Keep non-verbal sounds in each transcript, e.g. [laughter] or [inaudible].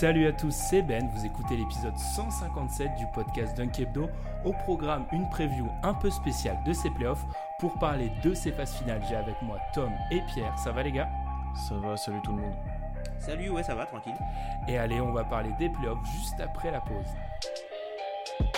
Salut à tous, c'est Ben, vous écoutez l'épisode 157 du podcast Dunk Hebdo. Au programme, une preview un peu spéciale de ces playoffs. Pour parler de ces phases finales, j'ai avec moi Tom et Pierre. Ça va les gars? Ça va, salut tout le monde. Salut, ouais, ça va, tranquille. Et allez, on va parler des playoffs juste après la pause.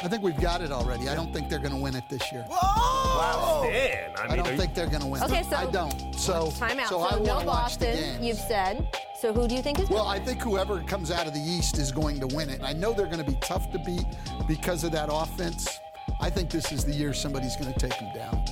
I think we've got it already. I don't think they're going to win it this year. Wow, Stan. I I mean, don't are you- think they're going to win. Okay, so- I don't. So, Time out. so, So, I no want to watch the Boston, games. you've said. So who do you think is Well, I think whoever comes out of the East is going to win it. And I know they're going to be tough to beat because of that offense. I think this is the year somebody's going to take them down.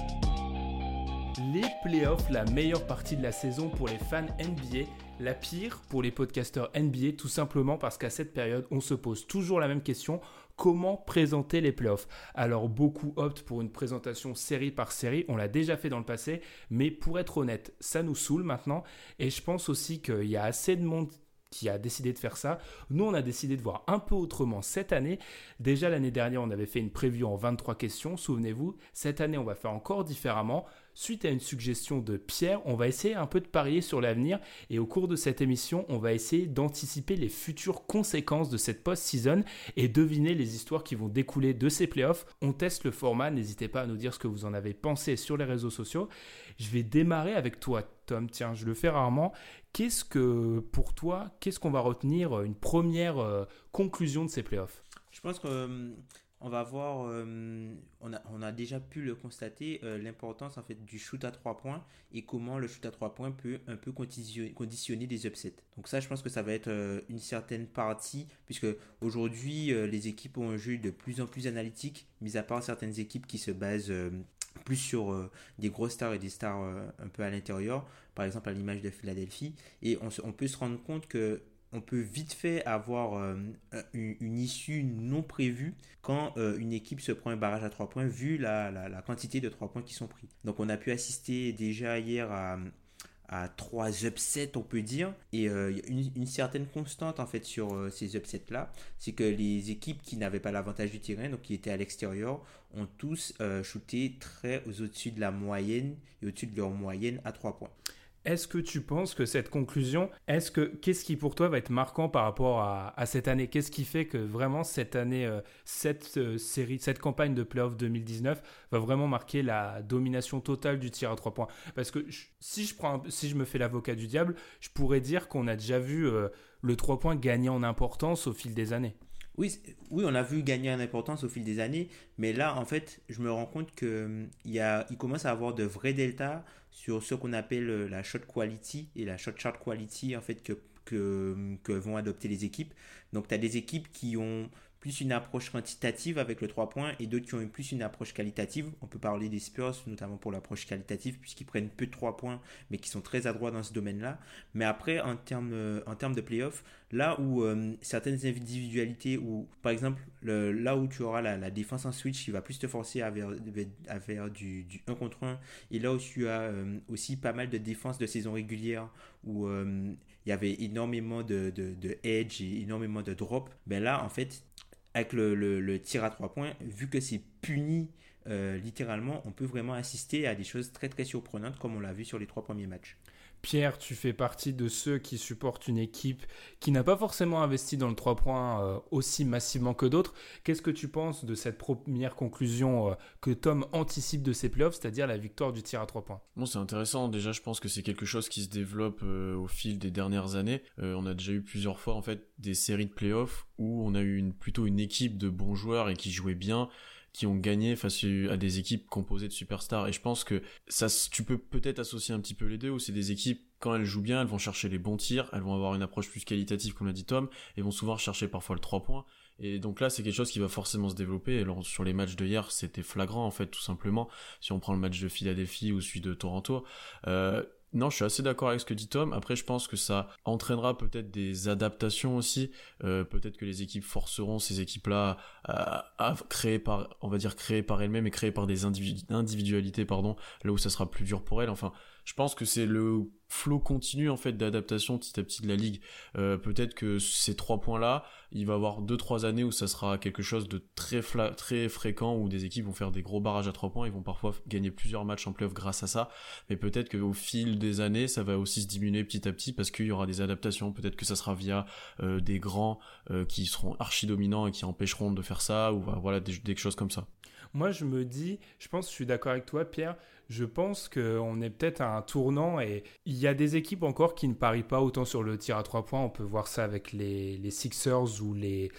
Les playoffs, la meilleure partie de la saison pour les fans NBA, la pire pour les podcasteurs NBA, tout simplement parce qu'à cette période, on se pose toujours la même question comment présenter les playoffs. Alors beaucoup optent pour une présentation série par série, on l'a déjà fait dans le passé, mais pour être honnête, ça nous saoule maintenant, et je pense aussi qu'il y a assez de monde qui a décidé de faire ça. Nous, on a décidé de voir un peu autrement cette année. Déjà l'année dernière, on avait fait une preview en 23 questions, souvenez-vous. Cette année, on va faire encore différemment. Suite à une suggestion de Pierre, on va essayer un peu de parier sur l'avenir et au cours de cette émission, on va essayer d'anticiper les futures conséquences de cette post-season et deviner les histoires qui vont découler de ces playoffs. On teste le format, n'hésitez pas à nous dire ce que vous en avez pensé sur les réseaux sociaux. Je vais démarrer avec toi, Tiens, je le fais rarement. Qu'est-ce que, pour toi, qu'est-ce qu'on va retenir, euh, une première euh, conclusion de ces playoffs? Je pense va voir, euh, on, a, on a déjà pu le constater, l'importance en fait du shoot à 3 points et comment le shoot à 3 points peut un peu conditionner, des upsets. Donc ça, je pense que ça va être une certaine partie, puisque aujourd'hui, les équipes ont un jeu de plus en plus analytique, mis à part certaines équipes qui se basent plus sur euh, des grosses stars et des stars euh, un peu à l'intérieur, par exemple à l'image de Philadelphie, et on, peut se rendre compte que on peut vite fait avoir euh, une, issue non prévue quand une équipe se prend un barrage à 3 points vu la, la- la quantité de 3 points qui sont pris. Donc on a pu assister déjà hier à, à 3 upsets on peut dire et euh, une, une certaine constante en fait sur euh, ces upsets là c'est que les équipes qui n'avaient pas l'avantage du terrain donc qui étaient à l'extérieur ont tous euh, shooté très au-dessus de la moyenne et au-dessus de leur moyenne à 3 points. Est-ce que tu penses que cette conclusion, est-ce que qu'est-ce qui pour toi va être marquant par rapport à, cette année? Qu'est-ce qui fait que vraiment cette année, euh, cette euh, série, cette campagne de playoff 2019 va vraiment marquer la domination totale du tir à trois points? Parce que si je prends, si je me fais l'avocat du diable, je pourrais dire qu'on a déjà vu euh, le 3 points gagner en importance au fil des années. Oui, oui, on a vu gagner en importance au fil des années, mais là, en fait, je me rends compte que hum, il commence à avoir de vrais deltas sur ce qu'on appelle euh, la shot quality et la shot chart quality, en fait, que, que, hum, que vont adopter les équipes. Donc, tu as des équipes qui ont plus une approche quantitative avec le 3 points et d'autres qui ont plus une approche qualitative. On peut parler des Spurs, notamment pour l'approche qualitative, puisqu'ils prennent peu de 3 points, mais qui sont très adroits dans ce domaine-là. Mais après, en termes, euh, en termes de playoff, là où euh, certaines individualités, ou par exemple, le- là où tu auras la, défense en switch qui va plus te forcer à vers, à faire du, du 1 contre 1, et là où tu as euh, aussi pas mal de défense de saison régulière, où il y avait énormément de, de, de edge et énormément de drop, ben là, en fait, avec le, tir à 3 points, vu que c'est puni euh, littéralement, on peut vraiment assister à des choses très très surprenantes comme on l'a vu sur les trois premiers matchs. Pierre, tu fais partie de ceux qui supportent une équipe qui n'a pas forcément investi dans le 3 points euh, aussi massivement que d'autres. Qu'est-ce que tu penses de cette première conclusion euh, que Tom anticipe de ses playoffs, c'est-à-dire la victoire du tir à 3 points? Bon, c'est intéressant. Déjà, je pense que c'est quelque chose qui se développe euh, au fil des dernières années. On a déjà eu plusieurs fois, en fait, des séries de playoffs où on a eu plutôt une équipe de bons joueurs et qui jouaient bien, qui ont gagné face à des équipes composées de superstars. Et je pense que ça, tu peux peut-être associer un petit peu les deux, où c'est des équipes, quand elles jouent bien, elles vont chercher les bons tirs, elles vont avoir une approche plus qualitative, comme l'a dit Tom, et vont souvent chercher parfois le 3 points. Et donc là, c'est quelque chose qui va forcément se développer. Alors, sur les matchs de hier, c'était flagrant, en fait, tout simplement. Si on prend le match de Philadelphie ou celui de Toronto, euh, non, je suis assez d'accord avec ce que dit Tom. Après, je pense que ça entraînera peut-être des adaptations aussi. Euh, peut-être que les équipes forceront ces équipes-là à, créer par, on va dire créer par elles-mêmes et créer par des individualités, pardon, là où ça sera plus dur pour elles. Enfin, je pense que c'est le flot continu en fait d'adaptation petit à petit de la ligue. Euh, peut-être que ces trois points-là, il va avoir deux trois années où ça sera quelque chose de très très fréquent où des équipes vont faire des gros barrages à trois points, ils vont parfois gagner plusieurs matchs en playoff grâce à ça. Mais peut-être qu'au fil des années, ça va aussi se diminuer petit à petit parce qu'il y aura des adaptations. Peut-être que ça sera via euh, des grands euh, qui seront archi dominants et qui empêcheront de faire ça ou voilà des choses comme ça. Moi, je me dis, je pense, je suis d'accord avec toi, Pierre. Je pense qu'on est peut-être à un tournant et il y a des équipes encore qui ne parient pas autant sur le tir à trois points. On peut voir ça avec les, Sixers ou les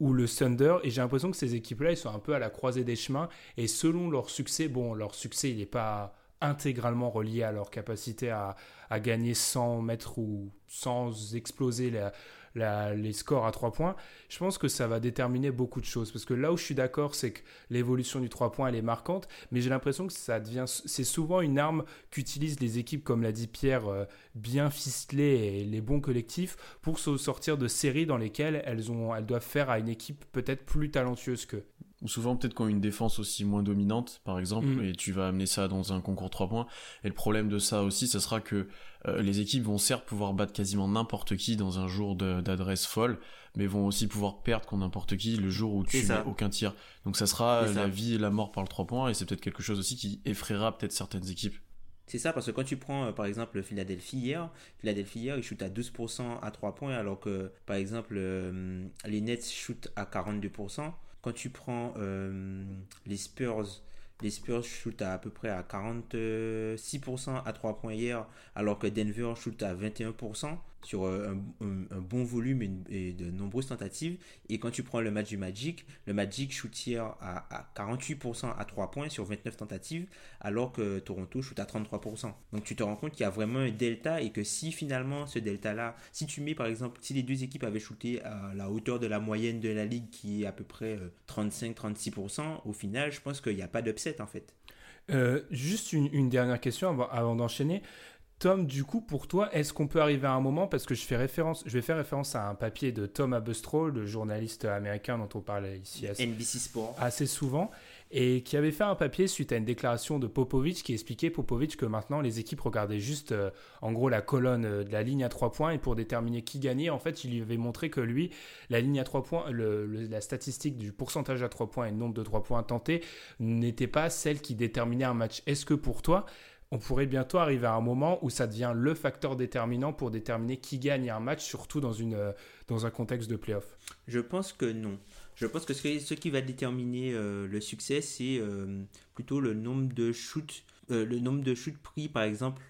le Thunder et j'ai l'impression que ces équipes-là ils sont un peu à la croisée des chemins et selon leur succès bon leur succès il n'est pas intégralement relié à leur capacité à, à, gagner sans mettre ou sans exploser la, les scores à 3 points, je pense que ça va déterminer beaucoup de choses. Parce que là où je suis d'accord, c'est que l'évolution du 3 points, elle est marquante, mais j'ai l'impression que ça devient, c'est souvent une arme qu'utilisent les équipes, comme l'a dit Pierre, euh, bien ficelées et les bons collectifs, pour se sortir de séries dans lesquelles elles, ont, elles doivent faire à une équipe peut-être plus talentueuse qu'eux ou souvent peut-être qu'on a une défense aussi moins dominante, par exemple, mm. et tu vas amener ça dans un concours 3 points. Et le problème de ça aussi, ce sera que euh, les équipes vont certes pouvoir battre quasiment n'importe qui dans un jour d'adresse folle, mais vont aussi pouvoir perdre contre n'importe qui le jour où tu n'as aucun tir. Donc ça sera la vie et la mort par le 3 points, et c'est peut-être quelque chose aussi qui effraiera peut-être certaines équipes. C'est ça, parce que quand tu prends euh, par exemple Philadelphie hier, Philadelphie hier, ils shootent à 12% à 3 points, alors que par exemple euh, les Nets shootent à 42%. Quand tu prends euh, les Spurs, les Spurs shootent à, à peu près à 46% à 3 points hier, alors que Denver shoot à 21% sur euh, un, bon volume et, de nombreuses tentatives. Et quand tu prends le match du Magic, le Magic shoot hier à, 48% à 3 points sur 29 tentatives, alors que Toronto shoot à 33%. Donc tu te rends compte qu'il y a vraiment un delta et que si finalement ce delta-là, si tu mets par exemple, si les deux équipes avaient shooté à la hauteur de la moyenne de la ligue qui est à peu près 35-36%, euh, au final, je pense qu'il n'y a pas d'upset en fait. Euh, juste une, dernière question avant d'enchaîner. Tom, du coup, pour toi, est-ce qu'on peut arriver à un moment, parce que je, fais référence, je vais faire référence à un papier de Tom Abustro, le journaliste américain dont on parle ici assez, NBC Sport. assez souvent, et qui avait fait un papier suite à une déclaration de Popovic qui expliquait Popovic que maintenant les équipes regardaient juste euh, en gros la colonne euh, de la ligne à trois points et pour déterminer qui gagnait, en fait, il lui avait montré que lui, la ligne à trois points, la statistique du pourcentage à trois points et le nombre de trois points tentés n'était pas celle qui déterminait un match. Est-ce que pour toi, on pourrait bientôt arriver à un moment où ça devient le facteur déterminant pour déterminer qui gagne un match, surtout dans, euh, un contexte de playoff Je pense que non. Je pense que ce, qui va déterminer euh, le succès, c'est euh, plutôt le nombre de shoots, pris, par exemple,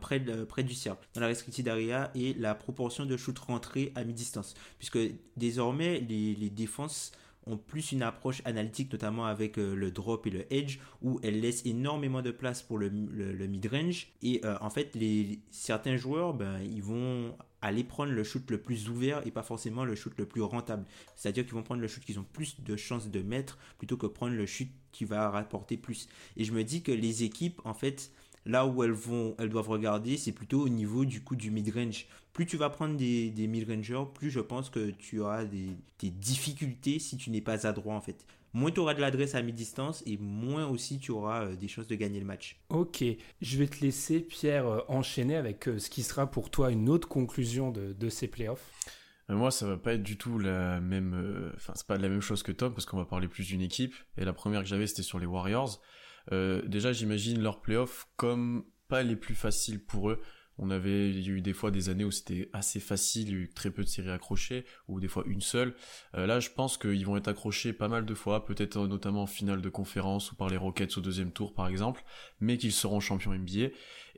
près, près du cercle, dans la restricted area, et la proportion de shoots rentrés à mi-distance. Puisque désormais, les défenses plus une approche analytique, notamment avec euh, le drop et le edge, où elles laissent énormément de place pour le, le, mid-range. Et euh, en fait, les, certains joueurs, ben, ils vont aller prendre le shoot le plus ouvert et pas forcément le shoot le plus rentable. C'est-à-dire qu'ils vont prendre le shoot qu'ils ont plus de chances de mettre plutôt que prendre le shoot qui va rapporter plus. Et je me dis que les équipes, en fait, là où elles vont, elles doivent regarder, c'est plutôt au niveau du coup du mid-range plus tu vas prendre des, des mid-rangers, plus je pense que tu auras des, difficultés si tu n'es pas adroit en fait. Moins tu auras de l'adresse à mi-distance et moins aussi tu auras euh, des chances de gagner le match. Ok, je vais te laisser Pierre euh, enchaîner avec euh, ce qui sera pour toi une autre conclusion de, ces playoffs. Moi, ça va pas être du tout la même. Enfin, c'est pas la même chose que Tom parce qu'on va parler plus d'une équipe. Et la première que j'avais, c'était sur les Warriors. Déjà, j'imagine leurs playoffs comme pas les plus faciles pour eux. On avait eu des fois des années où c'était assez facile, il y a eu très peu de séries accrochées, ou des fois une seule. Euh, là, je pense qu'ils vont être accrochés pas mal de fois, peut-être notamment en finale de conférence ou par les Rockets au deuxième tour par exemple, mais qu'ils seront champions NBA.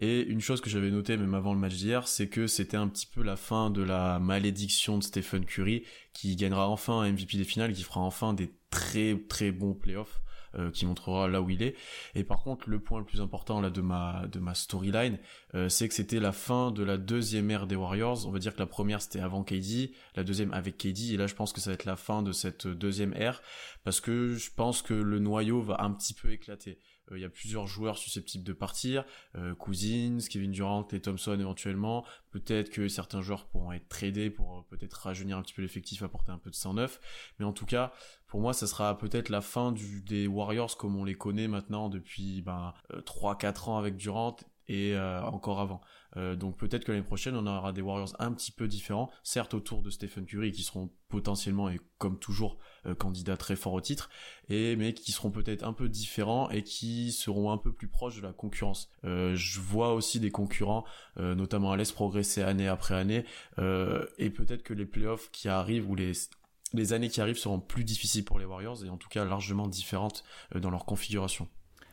Et une chose que j'avais notée même avant le match d'hier, c'est que c'était un petit peu la fin de la malédiction de Stephen Curry, qui gagnera enfin un MVP des finales, qui fera enfin des très très bons playoffs. Euh, qui montrera là où il est. Et par contre, le point le plus important de ma de ma storyline, euh, c'est que c'était la fin de la deuxième ère des Warriors. On va dire que la première c'était avant KD, la deuxième avec KD, et là je pense que ça va être la fin de cette deuxième ère parce que je pense que le noyau va un petit peu éclater. Euh, il y a plusieurs joueurs susceptibles de partir, euh, Cousins, Kevin Durant et Thompson éventuellement. Peut-être que certains joueurs pourront être tradés pour euh, peut-être rajeunir un petit peu l'effectif, apporter un peu de sang neuf. Mais en tout cas, pour moi, ça sera peut-être la fin du, des Warriors comme on les connaît maintenant depuis ben, 3-4 ans avec Durant et encore avant. Donc peut-être que l'année prochaine, on aura des Warriors un petit peu différents, certes autour de Stephen Curry, qui seront potentiellement et comme toujours euh, candidats très forts au titre, et mais qui seront peut-être un peu différents et qui seront un peu plus proches de la concurrence. Euh, je vois aussi des concurrents, notamment à l'Est, progresser année après année, et peut-être que les playoffs qui arrivent ou les les années qui arrivent seront plus difficiles pour les Warriors et en tout cas largement différentes dans leur configuration.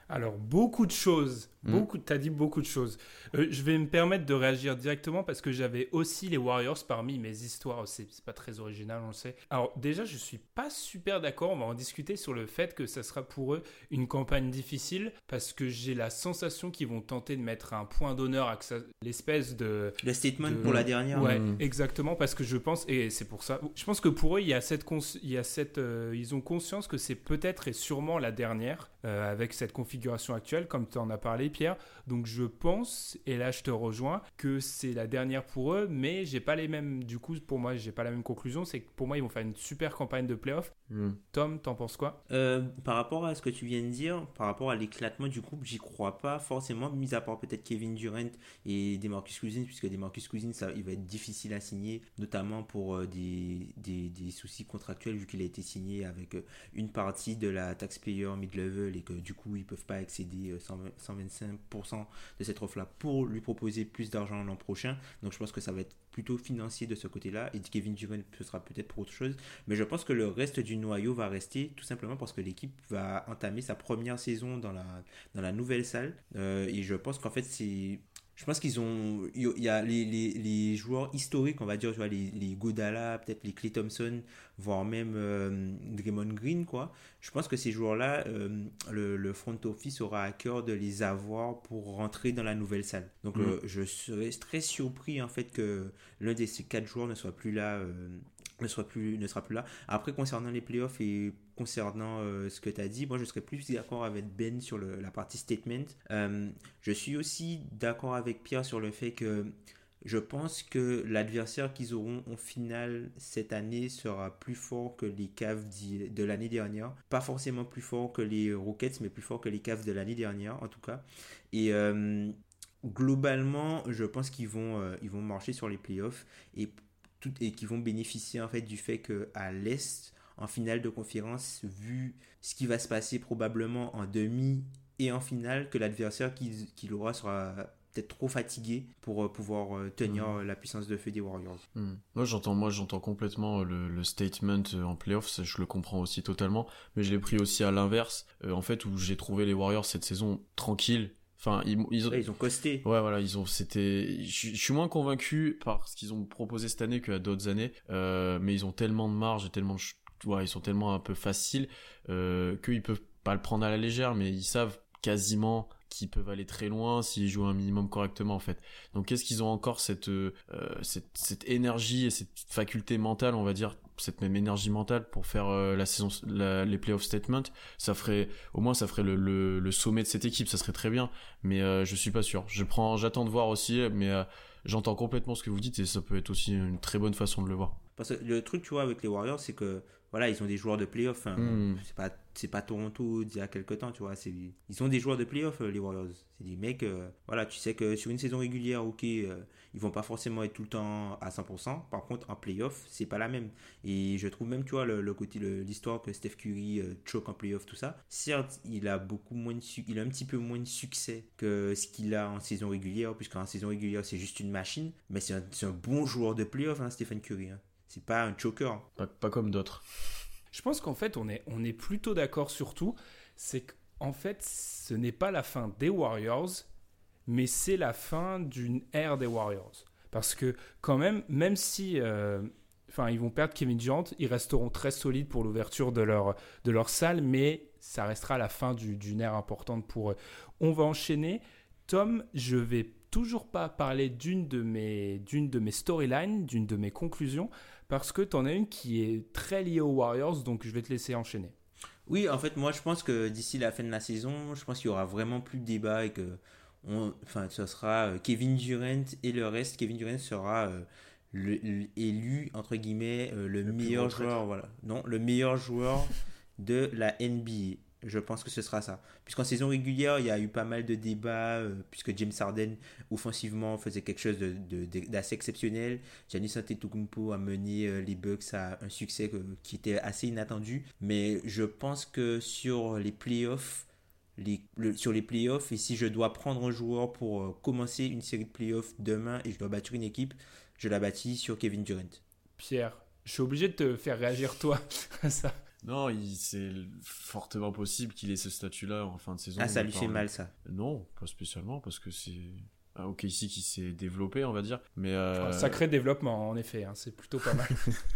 Alors, beaucoup de choses Mm. Beaucoup, t'as dit beaucoup de choses. Euh, je vais me permettre de réagir directement parce que j'avais aussi les Warriors parmi mes histoires. C'est c'est pas très original, on le sait. Alors déjà, je suis pas super d'accord. On va en discuter sur le fait que ça sera pour eux une campagne difficile parce que j'ai la sensation qu'ils vont tenter de mettre un point d'honneur à que ça- l'espèce de Le statement de- pour la dernière. Ouais, Mm. exactement, parce que je pense, et c'est pour ça, je pense que pour eux, il y a cette, cons- il y a cette, euh, ils ont conscience que c'est peut-être et sûrement la dernière euh, avec cette configuration actuelle, comme tu en as parlé, Pierre. Donc je pense, et là je te rejoins, que c'est la dernière pour eux, mais j'ai pas les mêmes, du coup, pour moi, j'ai pas la même conclusion. C'est que pour moi, ils vont faire une super campagne de playoff. Hmm. Tom, t'en penses quoi? Euh, par rapport à ce que tu viens de dire, par rapport à l'éclatement du groupe, j'y crois pas forcément, mis à part peut-être Kevin Durant et Demarcus Cousins, puisque Demarcus Cousins, ça, il va être difficile à signer, notamment pour euh, des, des, des soucis contractuels, vu qu'il a été signé avec euh, une partie de la taxpayer mid-level et que du coup, ils peuvent pas excéder euh, 120 125% de cette offre-là pour lui proposer plus d'argent l'an prochain. Donc je pense que ça va être plutôt financier de ce côté-là. Et Kevin Durant, ce sera peut-être pour autre chose. Mais je pense que le reste du noyau va rester tout simplement parce que l'équipe va entamer sa première saison dans la, dans la nouvelle salle. Euh, et je pense qu'en fait, c'est. Je pense qu'ils ont. Il y a les, les, les joueurs historiques, on va dire, tu vois, les, les Godala, peut-être les Clay Thompson, voire même euh, Draymond Green, quoi. Je pense que ces joueurs-là, euh, le, le front office aura à cœur de les avoir pour rentrer dans la nouvelle salle. Donc, Mm. le- je serais très surpris, en fait, que l'un de ces quatre joueurs ne soit plus là. Ne, soit plus, ne sera plus là. Après, concernant les playoffs et concernant euh, ce que tu as dit, moi je serais plus d'accord avec Ben sur la partie statement. Euh, je suis aussi d'accord avec Pierre sur le fait que je pense que l'adversaire qu'ils auront en finale cette année sera plus fort que les Cavs de l'année dernière. Pas forcément plus fort que les Rockets, mais plus fort que les Cavs de l'année dernière en tout cas. Et euh, globalement, je pense qu'ils vont, ils vont marcher sur les playoffs et, tout, et qu'ils vont bénéficier en fait du fait que à l'Est, en finale de conférence, vu ce qui va se passer probablement en demi et en finale, que l'adversaire qu'il qu'il aura sera peut-être trop fatigué pour euh, pouvoir euh, tenir euh, la puissance de feu des Warriors. Hmm. Moi j'entends moi j'entends complètement le, le statement en playoffs, je le comprends aussi totalement, mais je l'ai pris aussi à l'inverse, euh, en fait où j'ai trouvé les Warriors cette saison tranquilles. Enfin ils, ils, Ouais, ils ont costé. Ouais, voilà, ils ont, c'était, je suis moins convaincu par ce qu'ils ont proposé cette année qu'à d'autres années, euh, mais ils ont tellement de marge et tellement, ouais, ils sont tellement un peu faciles, euh, qu'ils peuvent pas le prendre à la légère, mais ils savent quasiment qu'ils peuvent aller très loin s'ils jouent un minimum correctement, en fait. Donc, qu'est-ce qu'ils ont encore cette, euh, cette, cette énergie et cette faculté mentale, on va dire, cette même énergie mentale pour faire euh, la saison, les playoff statement, ça ferait, au moins, ça ferait le sommet de cette équipe, ça serait très bien mais euh, je suis pas sûr. Je prends, j'attends de voir aussi, mais euh, j'entends complètement ce que vous dites et ça peut être aussi une très bonne façon de le voir. Parce que le truc, tu vois, avec les Warriors, c'est que voilà, ils ont des joueurs de playoff. hein. Mm. C'est pas c'est pas Toronto d'il y a quelques temps, tu vois. C'est ils ont des joueurs de playoff, euh, les Warriors. C'est des mecs, euh, voilà, tu sais que sur une saison régulière, ok, euh, ils vont pas forcément être tout le temps à 100%. Par contre, en playoff, c'est pas la même. Et je trouve même, tu vois, le, le côté, le- l'histoire que Steph Curry euh, choke en playoff, tout ça. Certes, il a beaucoup moins de su- il a un petit peu moins de succès que ce qu'il a en saison régulière, puisqu'en saison régulière, c'est juste une machine. Mais c'est un, c'est un bon joueur de playoff, hein, Stephen Curry. hein. C'est pas un choker. Pas, pas comme d'autres. Je pense qu'en fait, on est, on est plutôt d'accord sur tout. C'est qu'en fait, ce n'est pas la fin des Warriors, mais c'est la fin d'une ère des Warriors. Parce que quand même, même si euh, enfin, ils vont perdre Kevin Durant, ils resteront très solides pour l'ouverture de leur, de leur salle, mais ça restera la fin d'une ère importante pour eux. On va enchaîner. Tom, je vais toujours pas parler d'une de mes, d'une de mes storylines, d'une de mes conclusions, parce que tu en as une qui est très liée aux Warriors, donc je vais te laisser enchaîner. Oui, en fait, moi, je pense que d'ici la fin de la saison, je pense qu'il y aura vraiment plus de débat et que, on, enfin, ce sera euh, Kevin Durant et le reste. Kevin Durant sera euh, le, élu entre guillemets euh, le, meilleur joueur, voilà, non, le meilleur joueur de la NBA. Je pense que ce sera ça. Puisqu'en saison régulière, il y a eu pas mal de débats, puisque James Harden, offensivement, faisait quelque chose d'assez exceptionnel. Giannis Antetokounmpo a mené les Bucks à un succès qui était assez inattendu. Mais je pense que sur les playoffs, sur les playoffs et si je dois prendre un joueur pour euh, commencer une série de playoffs demain et je dois bâtir une équipe, je la bâtis sur Kevin Durant. Pierre, je suis obligé de te faire réagir toi [laughs] à ça. Non, c'est fortement possible qu'il ait ce statut-là en fin de saison. Ah, ça lui fait mal ça Non, pas spécialement parce que c'est ok ici qui s'est développé, on va dire. Mais euh... sacré développement en effet, hein, c'est plutôt pas mal.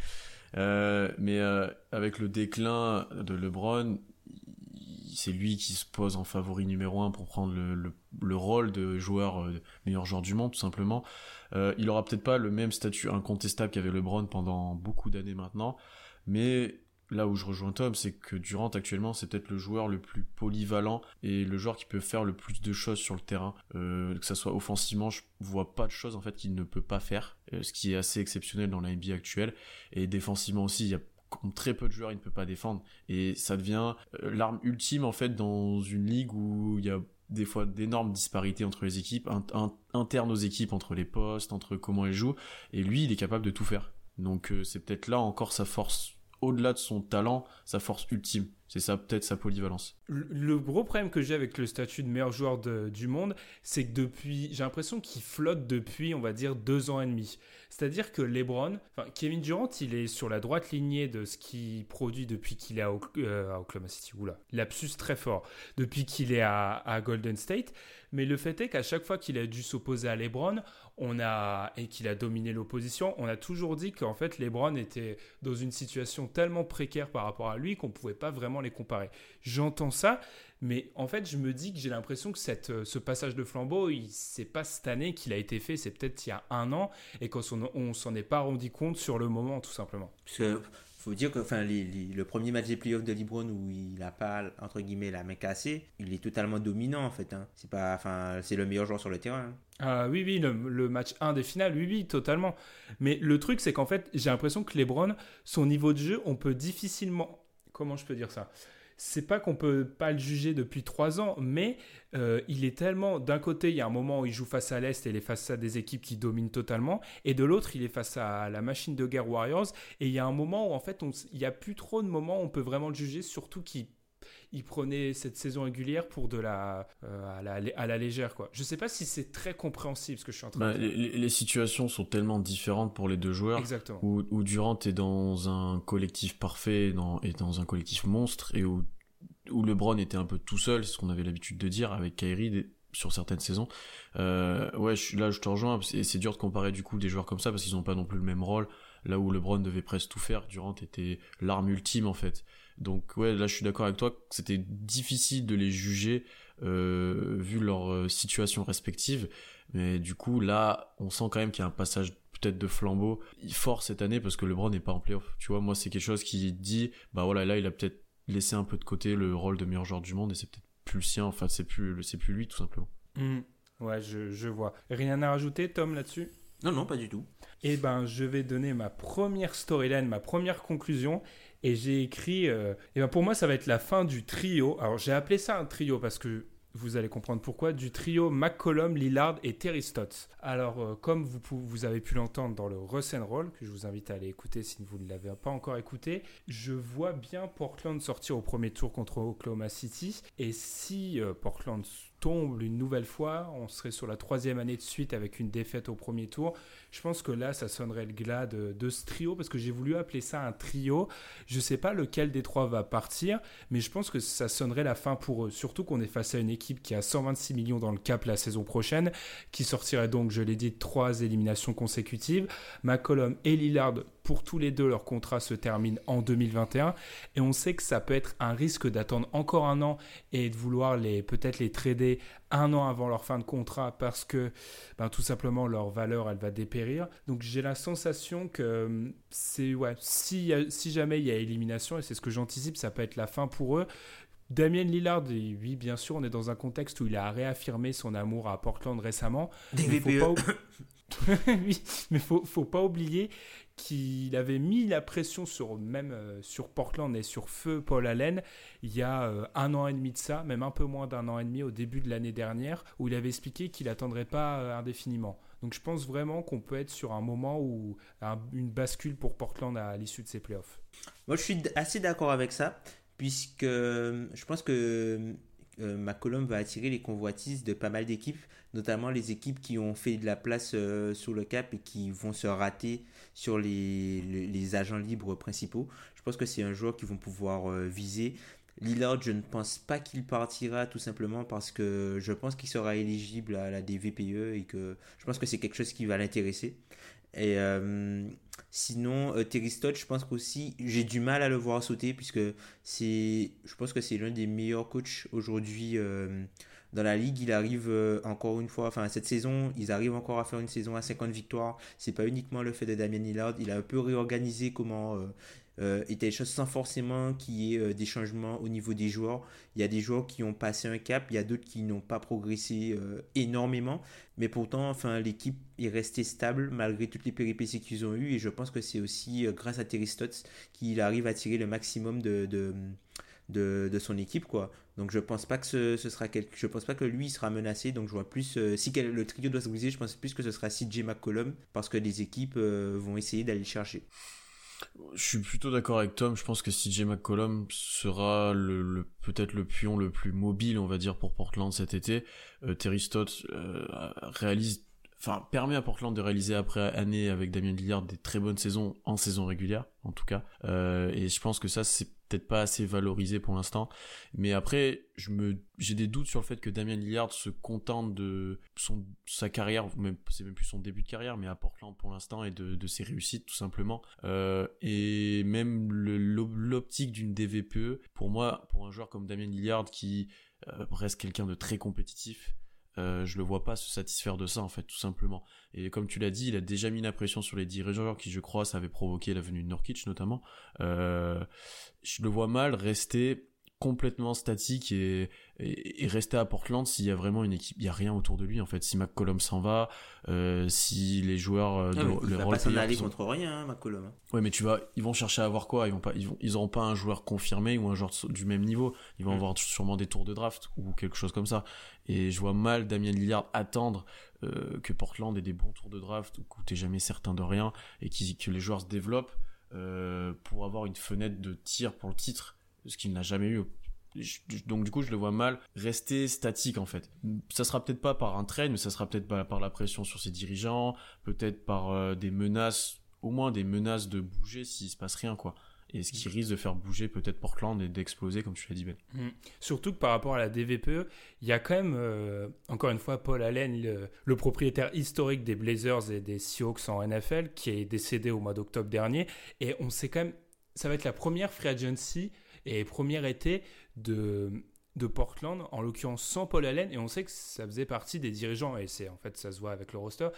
[laughs] euh, mais euh, avec le déclin de LeBron, c'est lui qui se pose en favori numéro un pour prendre le, rôle de joueur euh, meilleur joueur du monde tout simplement. Euh, il aura peut-être pas le même statut incontestable qu'avait LeBron pendant beaucoup d'années maintenant, mais là où je rejoins Tom, c'est que Durant actuellement c'est peut-être le joueur le plus polyvalent et le joueur qui peut faire le plus de choses sur le terrain. Euh, que ça soit offensivement, je vois pas de choses en fait qu'il ne peut pas faire, ce qui est assez exceptionnel dans la NBA actuelle. Et défensivement aussi, il y a très peu de joueurs, il ne peut pas défendre. Et ça devient euh, l'arme ultime, en fait, dans une ligue où il y a des fois d'énormes disparités entre les équipes, internes aux équipes, entre les postes, entre comment elles jouent. Et lui, il est capable de tout faire. Donc euh, c'est peut-être là encore sa force, au-delà de son talent, sa force ultime. C'est ça peut-être sa polyvalence. Le, gros problème que j'ai avec le statut de meilleur joueur du monde, c'est que depuis, j'ai l'impression qu'il flotte depuis, on va dire, deux ans et demi. C'est-à-dire que LeBron, enfin Kevin Durant, il est sur la droite lignée de ce qu'il produit depuis qu'il est à, euh, Oklahoma City. Oula, lapsus très fort. Depuis qu'il est à, Golden State. Mais le fait est qu'à chaque fois qu'il a dû s'opposer à LeBron, on a et qu'il a dominé l'opposition, on a toujours dit qu'en fait LeBron était dans une situation tellement précaire par rapport à lui qu'on pouvait pas vraiment les comparer. J'entends ça, mais en fait, je me dis que j'ai l'impression que cette, euh, ce passage de flambeau, c'est pas cette année qu'il a été fait, c'est peut-être il y a un an, et qu'on on s'en est pas rendu compte sur le moment, tout simplement. Faut dire que enfin, le premier match des playoffs de LeBron où il n'a pas entre guillemets la main cassée, il est totalement dominant en fait. Hein. C'est pas, enfin, c'est le meilleur joueur sur le terrain. Hein. Ah oui, oui, le, le, match 1 des finales, oui, oui, totalement. Mais le truc, c'est qu'en fait, j'ai l'impression que LeBron, son niveau de jeu, on peut difficilement, comment je peux dire ça? C'est pas qu'on peut pas le juger depuis trois ans, mais euh, il est tellement. D'un côté, il y a un moment où il joue face à l'Est et il est face à des équipes qui dominent totalement, et de l'autre, il est face à la machine de guerre Warriors, et il y a un moment où en fait, il n'y a plus trop de moments où on peut vraiment le juger, surtout qu'il il prenait cette saison régulière pour de la, euh, à, la légère quoi. Je sais pas si c'est très compréhensible ce que je suis en train bah, de dire. Les, situations sont tellement différentes pour les deux joueurs. Exactement. Où, Durant est dans un collectif parfait dans, et dans un collectif monstre et où, où LeBron était un peu tout seul, c'est ce qu'on avait l'habitude de dire avec Kyrie sur certaines saisons. Euh, ouais, je, là je te rejoins. C'est dur de comparer du coup des joueurs comme ça parce qu'ils n'ont pas non plus le même rôle. Là où LeBron devait presque tout faire, Durant était l'arme ultime en fait. Donc ouais, là je suis d'accord avec toi, c'était difficile de les juger euh, vu leur euh, situation respective. Mais du coup là, on sent quand même qu'il y a un passage peut-être de flambeau fort cette année parce que LeBron n'est pas en playoff. Tu vois, moi c'est quelque chose qui dit, bah voilà, là il a peut-être laissé un peu de côté le rôle de meilleur joueur du monde et c'est peut-être plus le sien. Enfin c'est plus, c'est plus lui tout simplement. Mmh. Ouais, je, je vois. Rien à rajouter, Tom, là-dessus? Non, non, pas du tout. Eh ben, je vais donner ma première storyline, ma première conclusion. Et j'ai écrit, euh, et ben pour moi, ça va être la fin du trio. Alors, j'ai appelé ça un trio parce que vous allez comprendre pourquoi, du trio McCollum, Lillard et Terry Stotts. Alors, euh, comme vous, vous, avez pu l'entendre dans le Russ Roll, que je vous invite à aller écouter si vous ne l'avez pas encore écouté, je vois bien Portland sortir au premier tour contre Oklahoma City. Et si euh, Portland tombe une nouvelle fois, on serait sur la troisième année de suite avec une défaite au premier tour. Je pense que là, ça sonnerait le glas de, ce trio parce que j'ai voulu appeler ça un trio. Je ne sais pas lequel des trois va partir, mais je pense que ça sonnerait la fin pour eux. Surtout qu'on est face à une équipe qui a 126 millions dans le cap la saison prochaine, qui sortirait donc, je l'ai dit, trois éliminations consécutives. McCollum et Lillard pour tous les deux, leur contrat se termine en 2021 et on sait que ça peut être un risque d'attendre encore un an et de vouloir peut-être les trader un an avant leur fin de contrat parce que ben, tout simplement leur valeur elle va dépérir. Donc j'ai la sensation que hum, c'est ouais, si, si jamais il y a élimination et c'est ce que j'anticipe, ça peut être la fin pour eux. Damien Lillard, oui, bien sûr, on est dans un contexte où il a réaffirmé son amour à Portland récemment. DVPE. [laughs] [laughs] oui, mais faut, faut pas oublier qu'il avait mis la pression sur même euh, sur Portland et sur feu Paul Allen il y a euh, un an et demi de ça, même un peu moins d'un an et demi au début de l'année dernière, où il avait expliqué qu'il attendrait pas euh, indéfiniment. Donc je pense vraiment qu'on peut être sur un moment où une bascule pour Portland à l'issue de ces playoffs. Moi je suis assez d'accord avec ça, puisque je pense que McCollum va attirer les convoitises de pas mal d'équipes notamment les équipes qui ont fait de la place euh, sur le cap et qui vont se rater sur les, les, agents libres principaux. Je pense que c'est un joueur qu'ils vont pouvoir euh, viser. Lillard, je ne pense pas qu'il partira tout simplement parce que je pense qu'il sera éligible à la DVPE et que je pense que c'est quelque chose qui va l'intéresser. Et euh, sinon, Terry Stott, je pense qu'aussi, j'ai du mal à le voir sauter puisque c'est, je pense que c'est l'un des meilleurs coachs aujourd'hui dans la ligue, il arrive euh, encore une fois, enfin cette saison, ils arrivent encore à faire une saison à 50 victoires. C'est pas uniquement le fait de Damien Lillard, il a un peu réorganisé comment euh, euh, étaient les choses sans forcément qu'il y ait des changements au niveau des joueurs. Il y a des joueurs qui ont passé un cap, il y a d'autres qui n'ont pas progressé énormément, mais pourtant, enfin l'équipe est restée stable malgré toutes les péripéties qu'ils ont eues et je pense que c'est aussi grâce à Terry Stotts qu'il arrive à tirer le maximum de, de de, son équipe quoi. Donc je pense pas que ce, sera quelque, je pense pas que lui sera menacé. Donc je vois plus euh, si le trio doit se briser, je pense plus que ce sera CJ McCollum parce que les équipes euh, vont essayer d'aller le chercher. Je suis plutôt d'accord avec Tom. Je pense que CJ McCollum sera le, peut-être le pion le plus mobile, on va dire, pour Portland cet été. Euh, Terry Stott réalise enfin permet à Portland de réaliser après année avec Damien Lillard des très bonnes saisons en saison régulière en tout cas euh, et je pense que ça c'est peut-être pas assez valorisé pour l'instant. Mais après je me j'ai des doutes sur le fait que Damien Lillard se contente de son sa carrière même c'est même plus son début de carrière mais à Portland pour l'instant et de, ses réussites tout simplement. Euh, et même l'optique d'une DVPE pour moi pour un joueur comme Damien Lillard qui euh, reste quelqu'un de très compétitif euh, je le vois pas se satisfaire de ça en fait tout simplement. Et comme tu l'as dit il a déjà mis la pression sur les dirigeants qui je crois ça avait provoqué la venue de Norkic notamment. Euh, je le vois mal rester complètement statique et, et, rester à Portland s'il y a vraiment une équipe, il y a rien autour de lui en fait. Si McCollum s'en va, euh, si les joueurs euh, de, il va pas s'en aller contre rien, hein, McCollum. Hein. Ouais, mais tu vas, ils vont chercher à avoir quoi? Ils vont pas, ils vont, ils auront pas un joueur confirmé ou un joueur du même niveau. Ils vont mm. avoir sûrement des tours de draft ou quelque chose comme ça. Et je vois mal Damien Lillard attendre euh, que Portland ait des bons tours de draft où t'es jamais certain de rien et que les joueurs se développent euh, pour avoir une fenêtre de tir pour le titre ce qu'il n'a jamais eu. Donc du coup, je le vois mal rester statique en fait. Ça sera peut-être pas par un train, mais ça sera peut-être par la pression sur ses dirigeants, peut-être par euh, des menaces, au moins des menaces de bouger s'il se passe rien quoi. Et ce qui risque de faire bouger peut-être Portland et d'exploser, comme tu l'as dit, Ben. Mmh. Surtout que par rapport à la DVPE, il y a quand même, euh, encore une fois, Paul Allen, le, le, propriétaire historique des Blazers et des Seahawks en NFL, qui est décédé au mois d'octobre dernier. Et on sait quand même, ça va être la première free agency et premier été de, Portland, en l'occurrence sans Paul Allen, et on sait que ça faisait partie des dirigeants, et c'est en fait ça se voit avec le roster,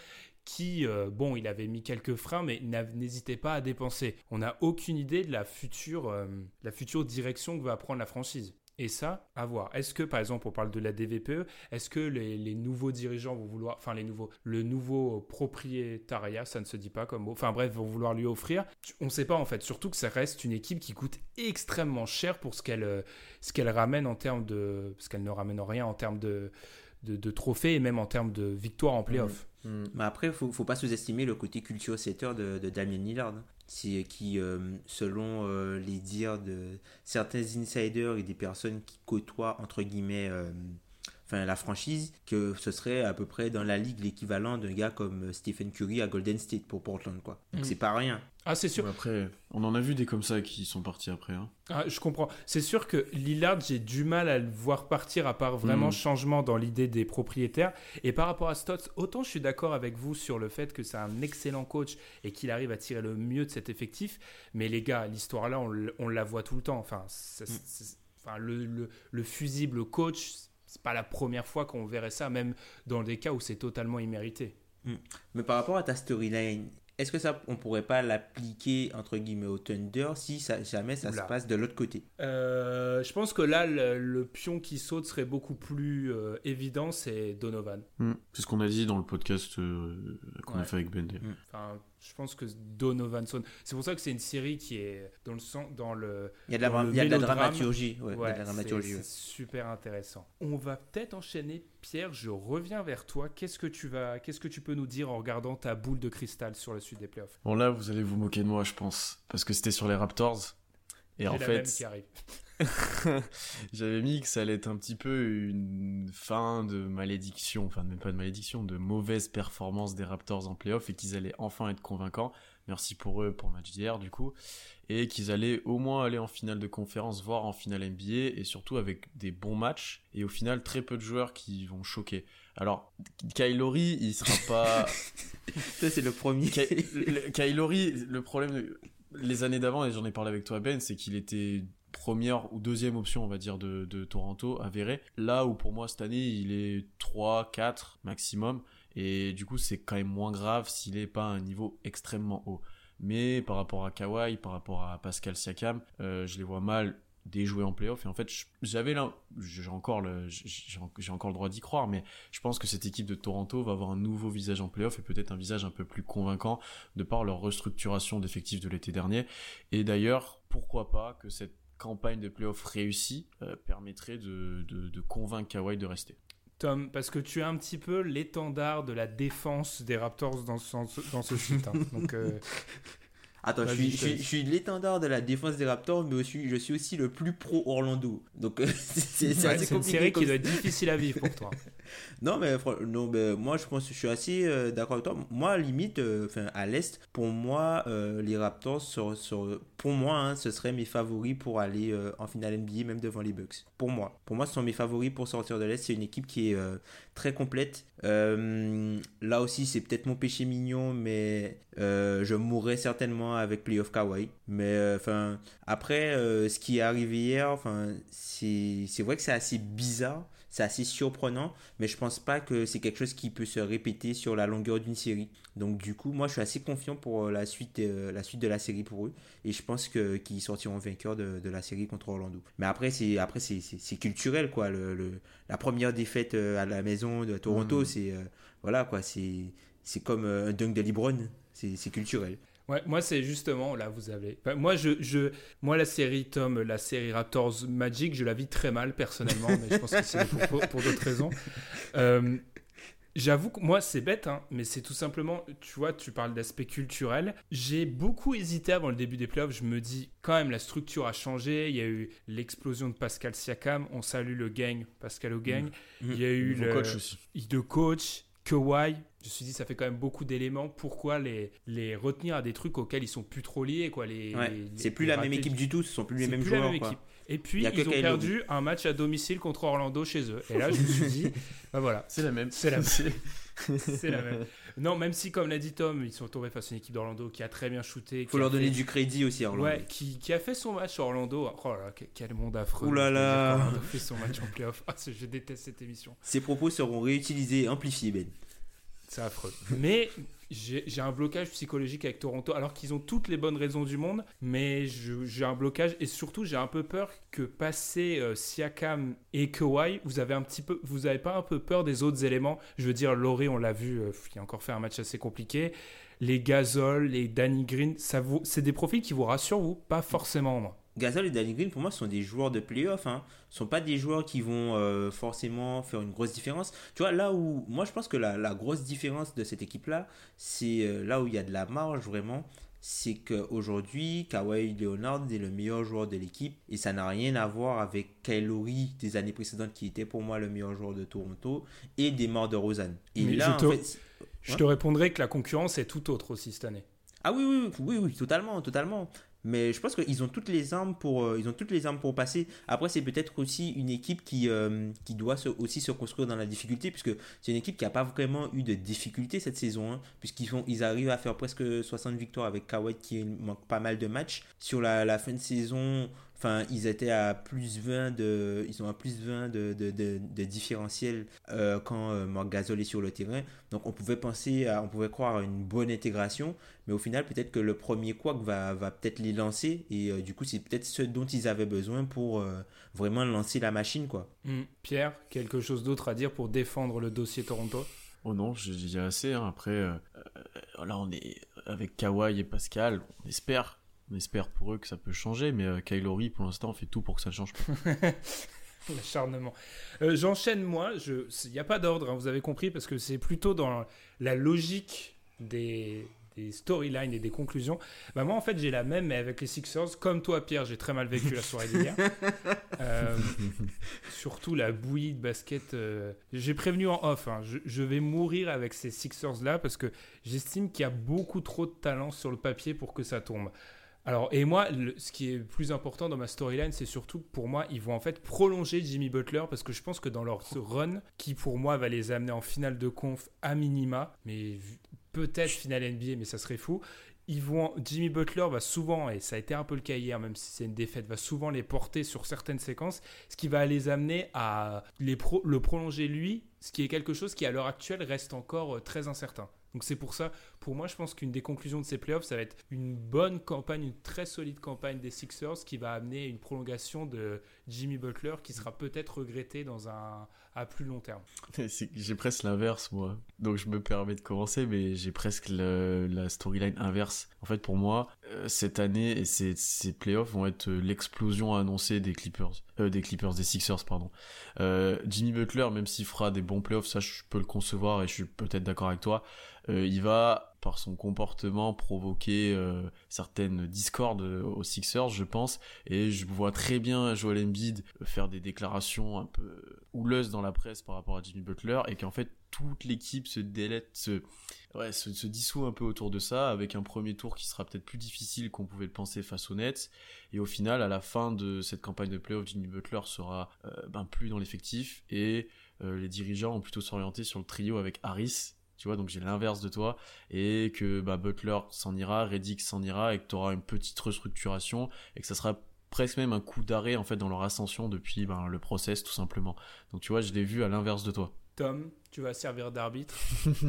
qui, euh, bon, il avait mis quelques freins, mais n'hésitait pas à dépenser. On n'a aucune idée de la future, euh, la future direction que va prendre la franchise. Et ça, à voir. Est-ce que, par exemple, on parle de la DVPE, est-ce que les, nouveaux dirigeants vont vouloir, enfin les nouveaux, le nouveau propriétariat, ça ne se dit pas comme mot, enfin bref, vont vouloir lui offrir On ne sait pas en fait, surtout que ça reste une équipe qui coûte extrêmement cher pour ce qu'elle euh, ce qu'elle ramène en termes de, parce qu'elle ne ramène rien en termes de, de, trophées et même en termes de victoires en playoff. Mmh. Mmh. Mais après, il faut, faut pas sous-estimer le côté culture setter de, de Damien Lillard qui, euh, selon euh, les dires de certains insiders et des personnes qui côtoient, entre guillemets, euh, enfin la franchise, que ce serait à peu près dans la ligue l'équivalent d'un gars comme Stephen Curry à Golden State pour Portland, quoi. Donc Mm. c'est pas rien. Ah, c'est sûr. Après, on en a vu des comme ça qui sont partis après. Hein. Ah, je comprends. C'est sûr que Lillard, j'ai du mal à le voir partir à part vraiment Mm. changement dans l'idée des propriétaires. Et par rapport à Stotts, autant je suis d'accord avec vous sur le fait que c'est un excellent coach et qu'il arrive à tirer le mieux de cet effectif. Mais les gars, l'histoire là, on, la voit tout le temps. Enfin, c'est- Mm. c'est- enfin le, le- le fusible coach, c'est pas la première fois qu'on verrait ça, même dans des cas où c'est totalement immérité. Mais par rapport à ta storyline, est-ce que ça, on pourrait pas l'appliquer entre guillemets au Thunder si ça, jamais ça Oula. se passe de l'autre côté? Euh, je pense que là, le, le pion qui saute serait beaucoup plus euh, évident, c'est Donovan. C'est ce qu'on a dit dans le podcast euh, qu'on Ouais. a fait avec Ben. Enfin, je pense que Donovan Son. C'est pour ça que c'est une série qui est dans le sens, dans le. Il y a de la, il y a de la dramaturgie. Ouais, il y a Ouais, de la c'est dramaturgie. ouais. c'est super intéressant. On va peut-être enchaîner, Pierre. Je reviens vers toi. Qu'est-ce que tu vas, qu'est-ce que tu peux nous dire en regardant ta boule de cristal sur la suite des playoffs? Bon là, vous allez vous moquer de moi, je pense, parce que c'était sur les Raptors. Et en la même fait, qui arrive. [laughs] j'avais mis que ça allait être un petit peu une fin de malédiction, enfin même pas de malédiction, de mauvaise performance des Raptors en playoff et qu'ils allaient enfin être convaincants. Merci pour eux pour le match d'hier du coup. Et qu'ils allaient au moins aller en finale de conférence, voire en finale NBA, et surtout avec des bons matchs, et au final très peu de joueurs qui vont choquer. Alors, Kylori, il sera pas... [laughs] Ça, c'est le premier. Le- Kylori, le problème, de- les années d'avant, et j'en ai parlé avec toi Ben, c'est qu'il était première ou deuxième option, on va dire, de, Toronto, avéré. Là où pour moi, cette année, il est 3, 4 maximum. Et du coup, c'est quand même moins grave s'il est pas à un niveau extrêmement haut. Mais par rapport à Kawhi, par rapport à Pascal Siakam, euh, je les vois mal déjouer en playoff. Et en fait, j'avais là, j'ai encore le, j'ai encore le droit d'y croire, mais je pense que cette équipe de Toronto va avoir un nouveau visage en playoff et peut-être un visage un peu plus convaincant de par leur restructuration d'effectifs de l'été dernier. Et d'ailleurs, pourquoi pas que cette campagne de playoff réussie euh, permettrait de, de, de convaincre Kawhi de rester. Tom, parce que tu es un petit peu l'étendard de la défense des Raptors dans ce, dans ce site. hein. Donc, euh, [laughs] Attends, je suis, je je, te suis, laisse. je suis l'étendard de la défense des Raptors, mais aussi, je suis aussi le plus pro Orlando. Donc, [laughs] c'est ouais, une série qui doit être difficile à vivre pour toi. [laughs] Non, mais, non, mais moi, je pense que je suis assez euh, d'accord avec toi. Moi, limite, euh, enfin, à l'Est, pour moi, euh, les Raptors, sur, sur- pour moi, hein, ce seraient mes favoris pour aller euh, en finale NBA, même devant les Bucks. Pour moi. Pour moi, ce sont mes favoris pour sortir de l'Est. C'est une équipe qui est euh, très complète. Euh, là aussi, c'est peut-être mon péché mignon, mais euh, je mourrais certainement avec Playoff Kawhi. Mais euh, enfin, après, euh, ce qui est arrivé hier, enfin, c'est vrai que c'est assez bizarre. C'est assez surprenant, mais je pense pas que c'est quelque chose qui peut se répéter sur la longueur d'une série. Donc du coup, moi je suis assez confiant pour euh, la suite, euh, la suite de la série pour eux, et je pense que qu'ils sortiront vainqueurs de, de la série contre Orlando. Mais après c'est après c'est c'est- c'est culturel quoi. Le, le- la première défaite euh, à la maison de Toronto, Mhm. c'est euh, voilà quoi. C'est c'est comme un dunk de LeBron. C'est c'est culturel. Ouais, moi c'est justement là vous avez. Enfin, moi je, je, moi la série Tom, la série Raptors Magic, je la vis très mal personnellement, mais je pense que c'est pour, pour, pour d'autres raisons. Euh, J'avoue que moi c'est bête, hein, mais c'est tout simplement, tu vois, tu parles d'aspect culturel. J'ai beaucoup hésité avant le début des playoffs. Je me dis quand même la structure a changé. Il y a eu l'explosion de Pascal Siakam. On salue le gang, Pascal au gang. Il y a eu le coach aussi. de coach, Kawhi. Je me suis dit, ça fait quand même beaucoup d'éléments. Pourquoi les, les retenir à des trucs auxquels ils sont plus trop liés quoi, les, Ouais. les- C'est plus la même équipe du tout. Ce sont plus les mêmes plus joueurs. la même quoi. Et puis, Il ils ont perdu un match à domicile contre Orlando chez eux. Et là, je me suis dit, [laughs] bah voilà, C'est la même. c'est la [laughs] même. c'est la même. Non, même si, comme l'a dit Tom, ils sont tombés face à une équipe d'Orlando qui a très bien shooté. Il faut leur donner fait- du crédit aussi à Orlando. Ouais, qui, qui a fait son match à Orlando. Oh là là, quel- monde affreux. Ouh là. Orlando fait son match en playoff. Ah, je déteste cette émission. Ces propos seront réutilisés et amplifiés, Ben. C'est affreux. Mais j'ai un blocage psychologique avec Toronto, alors qu'ils ont toutes les bonnes raisons du monde. Mais j'ai un blocage et surtout j'ai un peu peur que passer euh, Siakam et Kawhi, vous avez un petit peu, vous avez pas un peu peur des autres éléments? Je veux dire, Laurie, on l'a vu, euh, il a encore fait un match assez compliqué. Les Gasol, les Danny Green, c'est des profils qui vous rassurent vous, pas forcément moi. Gasol et Danny Green, pour moi, sont des joueurs de playoff. Hein. Ce sont pas des joueurs qui vont euh, forcément faire une grosse différence. Tu vois, là où. Moi, je pense que la, la grosse différence de cette équipe-là, c'est euh, là où il y a de la marge, vraiment. c'est qu'aujourd'hui, Kawhi Leonard est le meilleur joueur de l'équipe et ça n'a rien à voir avec Kylori des années précédentes qui était pour moi le meilleur joueur de Toronto et des morts de Rosanne. Et Mais là, je en te- fait, Je te répondrai que la concurrence est tout autre aussi cette année. Ah oui, oui, oui, oui, totalement, totalement. Mais je pense qu'ils ont toutes les armes pour, euh, ont toutes les armes pour passer. Après, c'est peut-être aussi une équipe qui, euh, doit aussi se construire dans la difficulté, puisque c'est une équipe qui n'a pas vraiment eu de difficulté cette saison, hein, puisqu'ils font, ils arrivent à faire presque 60 victoires avec Kawhi qui manque pas mal de matchs. Sur la fin de saison, Enfin, ils étaient à plus 20 de, ils sont à plus 20 de, de, de, de différentiel euh, quand euh, Marc Gasol est sur le terrain. Donc, on pouvait penser, à, on pouvait croire à une bonne intégration, mais au final, peut-être que le premier quack va, va peut-être les lancer et euh, du coup, c'est peut-être ce dont ils avaient besoin pour euh, vraiment lancer la machine, quoi. Hmm. Pierre, quelque chose d'autre à dire pour défendre le dossier Toronto? Oh non, j'ai dit assez. hein. Après, là, on est avec Kawhi et Pascal. On espère, on espère pour eux que ça peut changer, mais euh, Kylori, pour l'instant, on fait tout pour que ça ne change pas. [laughs] L'acharnement. Euh, J'enchaîne moi, il n'y a pas d'ordre, hein, vous avez compris, parce que c'est plutôt dans la logique des, des storylines et des conclusions. Bah, moi, en fait, j'ai la même, mais avec les Sixers. Comme toi, Pierre, j'ai très mal vécu la soirée d'hier. [laughs] Euh, surtout la bouillie de basket. euh, J'ai prévenu en off, hein, je, je vais mourir avec ces Sixers-là, parce que j'estime qu'il y a beaucoup trop de talent sur le papier pour que ça tombe. Alors, et moi, ce qui est plus important dans ma storyline, c'est surtout pour moi, ils vont en fait prolonger Jimmy Butler parce que je pense que dans leur run, qui pour moi va les amener en finale de conf à minima, mais peut-être finale NBA, mais ça serait fou. Ils vont, Jimmy Butler va souvent, et ça a été un peu le cas hier, même si c'est une défaite, va souvent les porter sur certaines séquences, ce qui va les amener à les le prolonger lui, ce qui est quelque chose qui à l'heure actuelle reste encore euh, très incertain. Donc c'est pour ça, pour moi, je pense qu'une des conclusions de ces playoffs, ça va être une bonne campagne, une très solide campagne des Sixers qui va amener une prolongation de Jimmy Butler qui sera peut-être regrettée dans un à plus long terme. [laughs] J'ai presque l'inverse, moi. Donc je me permets de commencer, mais j'ai presque la storyline inverse. En fait, pour moi, euh, cette année et ces, playoffs vont être l'explosion annoncée des Clippers. Euh, des Clippers, des Sixers, pardon. Euh, Jimmy Butler, même s'il fera des bons playoffs, ça je peux le concevoir et je suis peut-être d'accord avec toi. Euh, il va, par son comportement, provoquer euh, certaines discordes euh, aux Sixers, je pense. Et je vois très bien Joel Embiid faire des déclarations un peu houleuses dans la presse par rapport à Jimmy Butler et qu'en fait toute l'équipe se délète, se, dissout un peu autour de ça avec un premier tour qui sera peut-être plus difficile qu'on pouvait le penser face aux Nets. Et au final, à la fin de cette campagne de playoff, Jimmy Butler sera ben, plus dans l'effectif et les dirigeants ont plutôt s'orienter sur le trio avec Harris. Tu vois, donc j'ai l'inverse de toi et que bah, Butler s'en ira, Reddick s'en ira et que tu auras une petite restructuration et que ça sera presque même un coup d'arrêt en fait dans leur ascension depuis ben, le process tout simplement. Donc tu vois, je l'ai vu à l'inverse de toi. Tom, tu vas servir d'arbitre?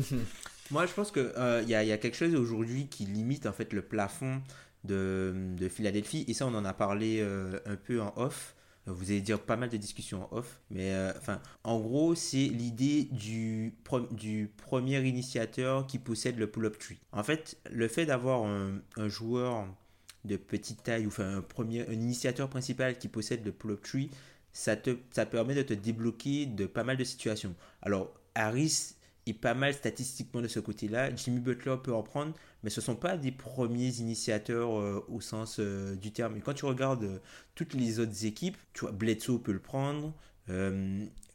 [laughs] Moi, je pense qu'il il y, a, y a quelque chose aujourd'hui qui limite en fait le plafond de, de Philadelphie. Et ça, on en a parlé euh, un peu en off. Vous allez dire pas mal de discussions en off. Mais euh, enfin, en gros, c'est l'idée du, du premier initiateur qui possède le pull-up tree. En fait, le fait d'avoir un, un joueur de petite taille, ou enfin un, un initiateur principal qui possède le pull-up tree, ça, te, ça permet de te débloquer de pas mal de situations. Alors, Harris est pas mal statistiquement de ce côté-là. Jimmy Butler peut en prendre, mais ce ne sont pas des premiers initiateurs euh, au sens euh, du terme. Et quand tu regardes euh, toutes les autres équipes, tu vois, Bledsoe peut le prendre,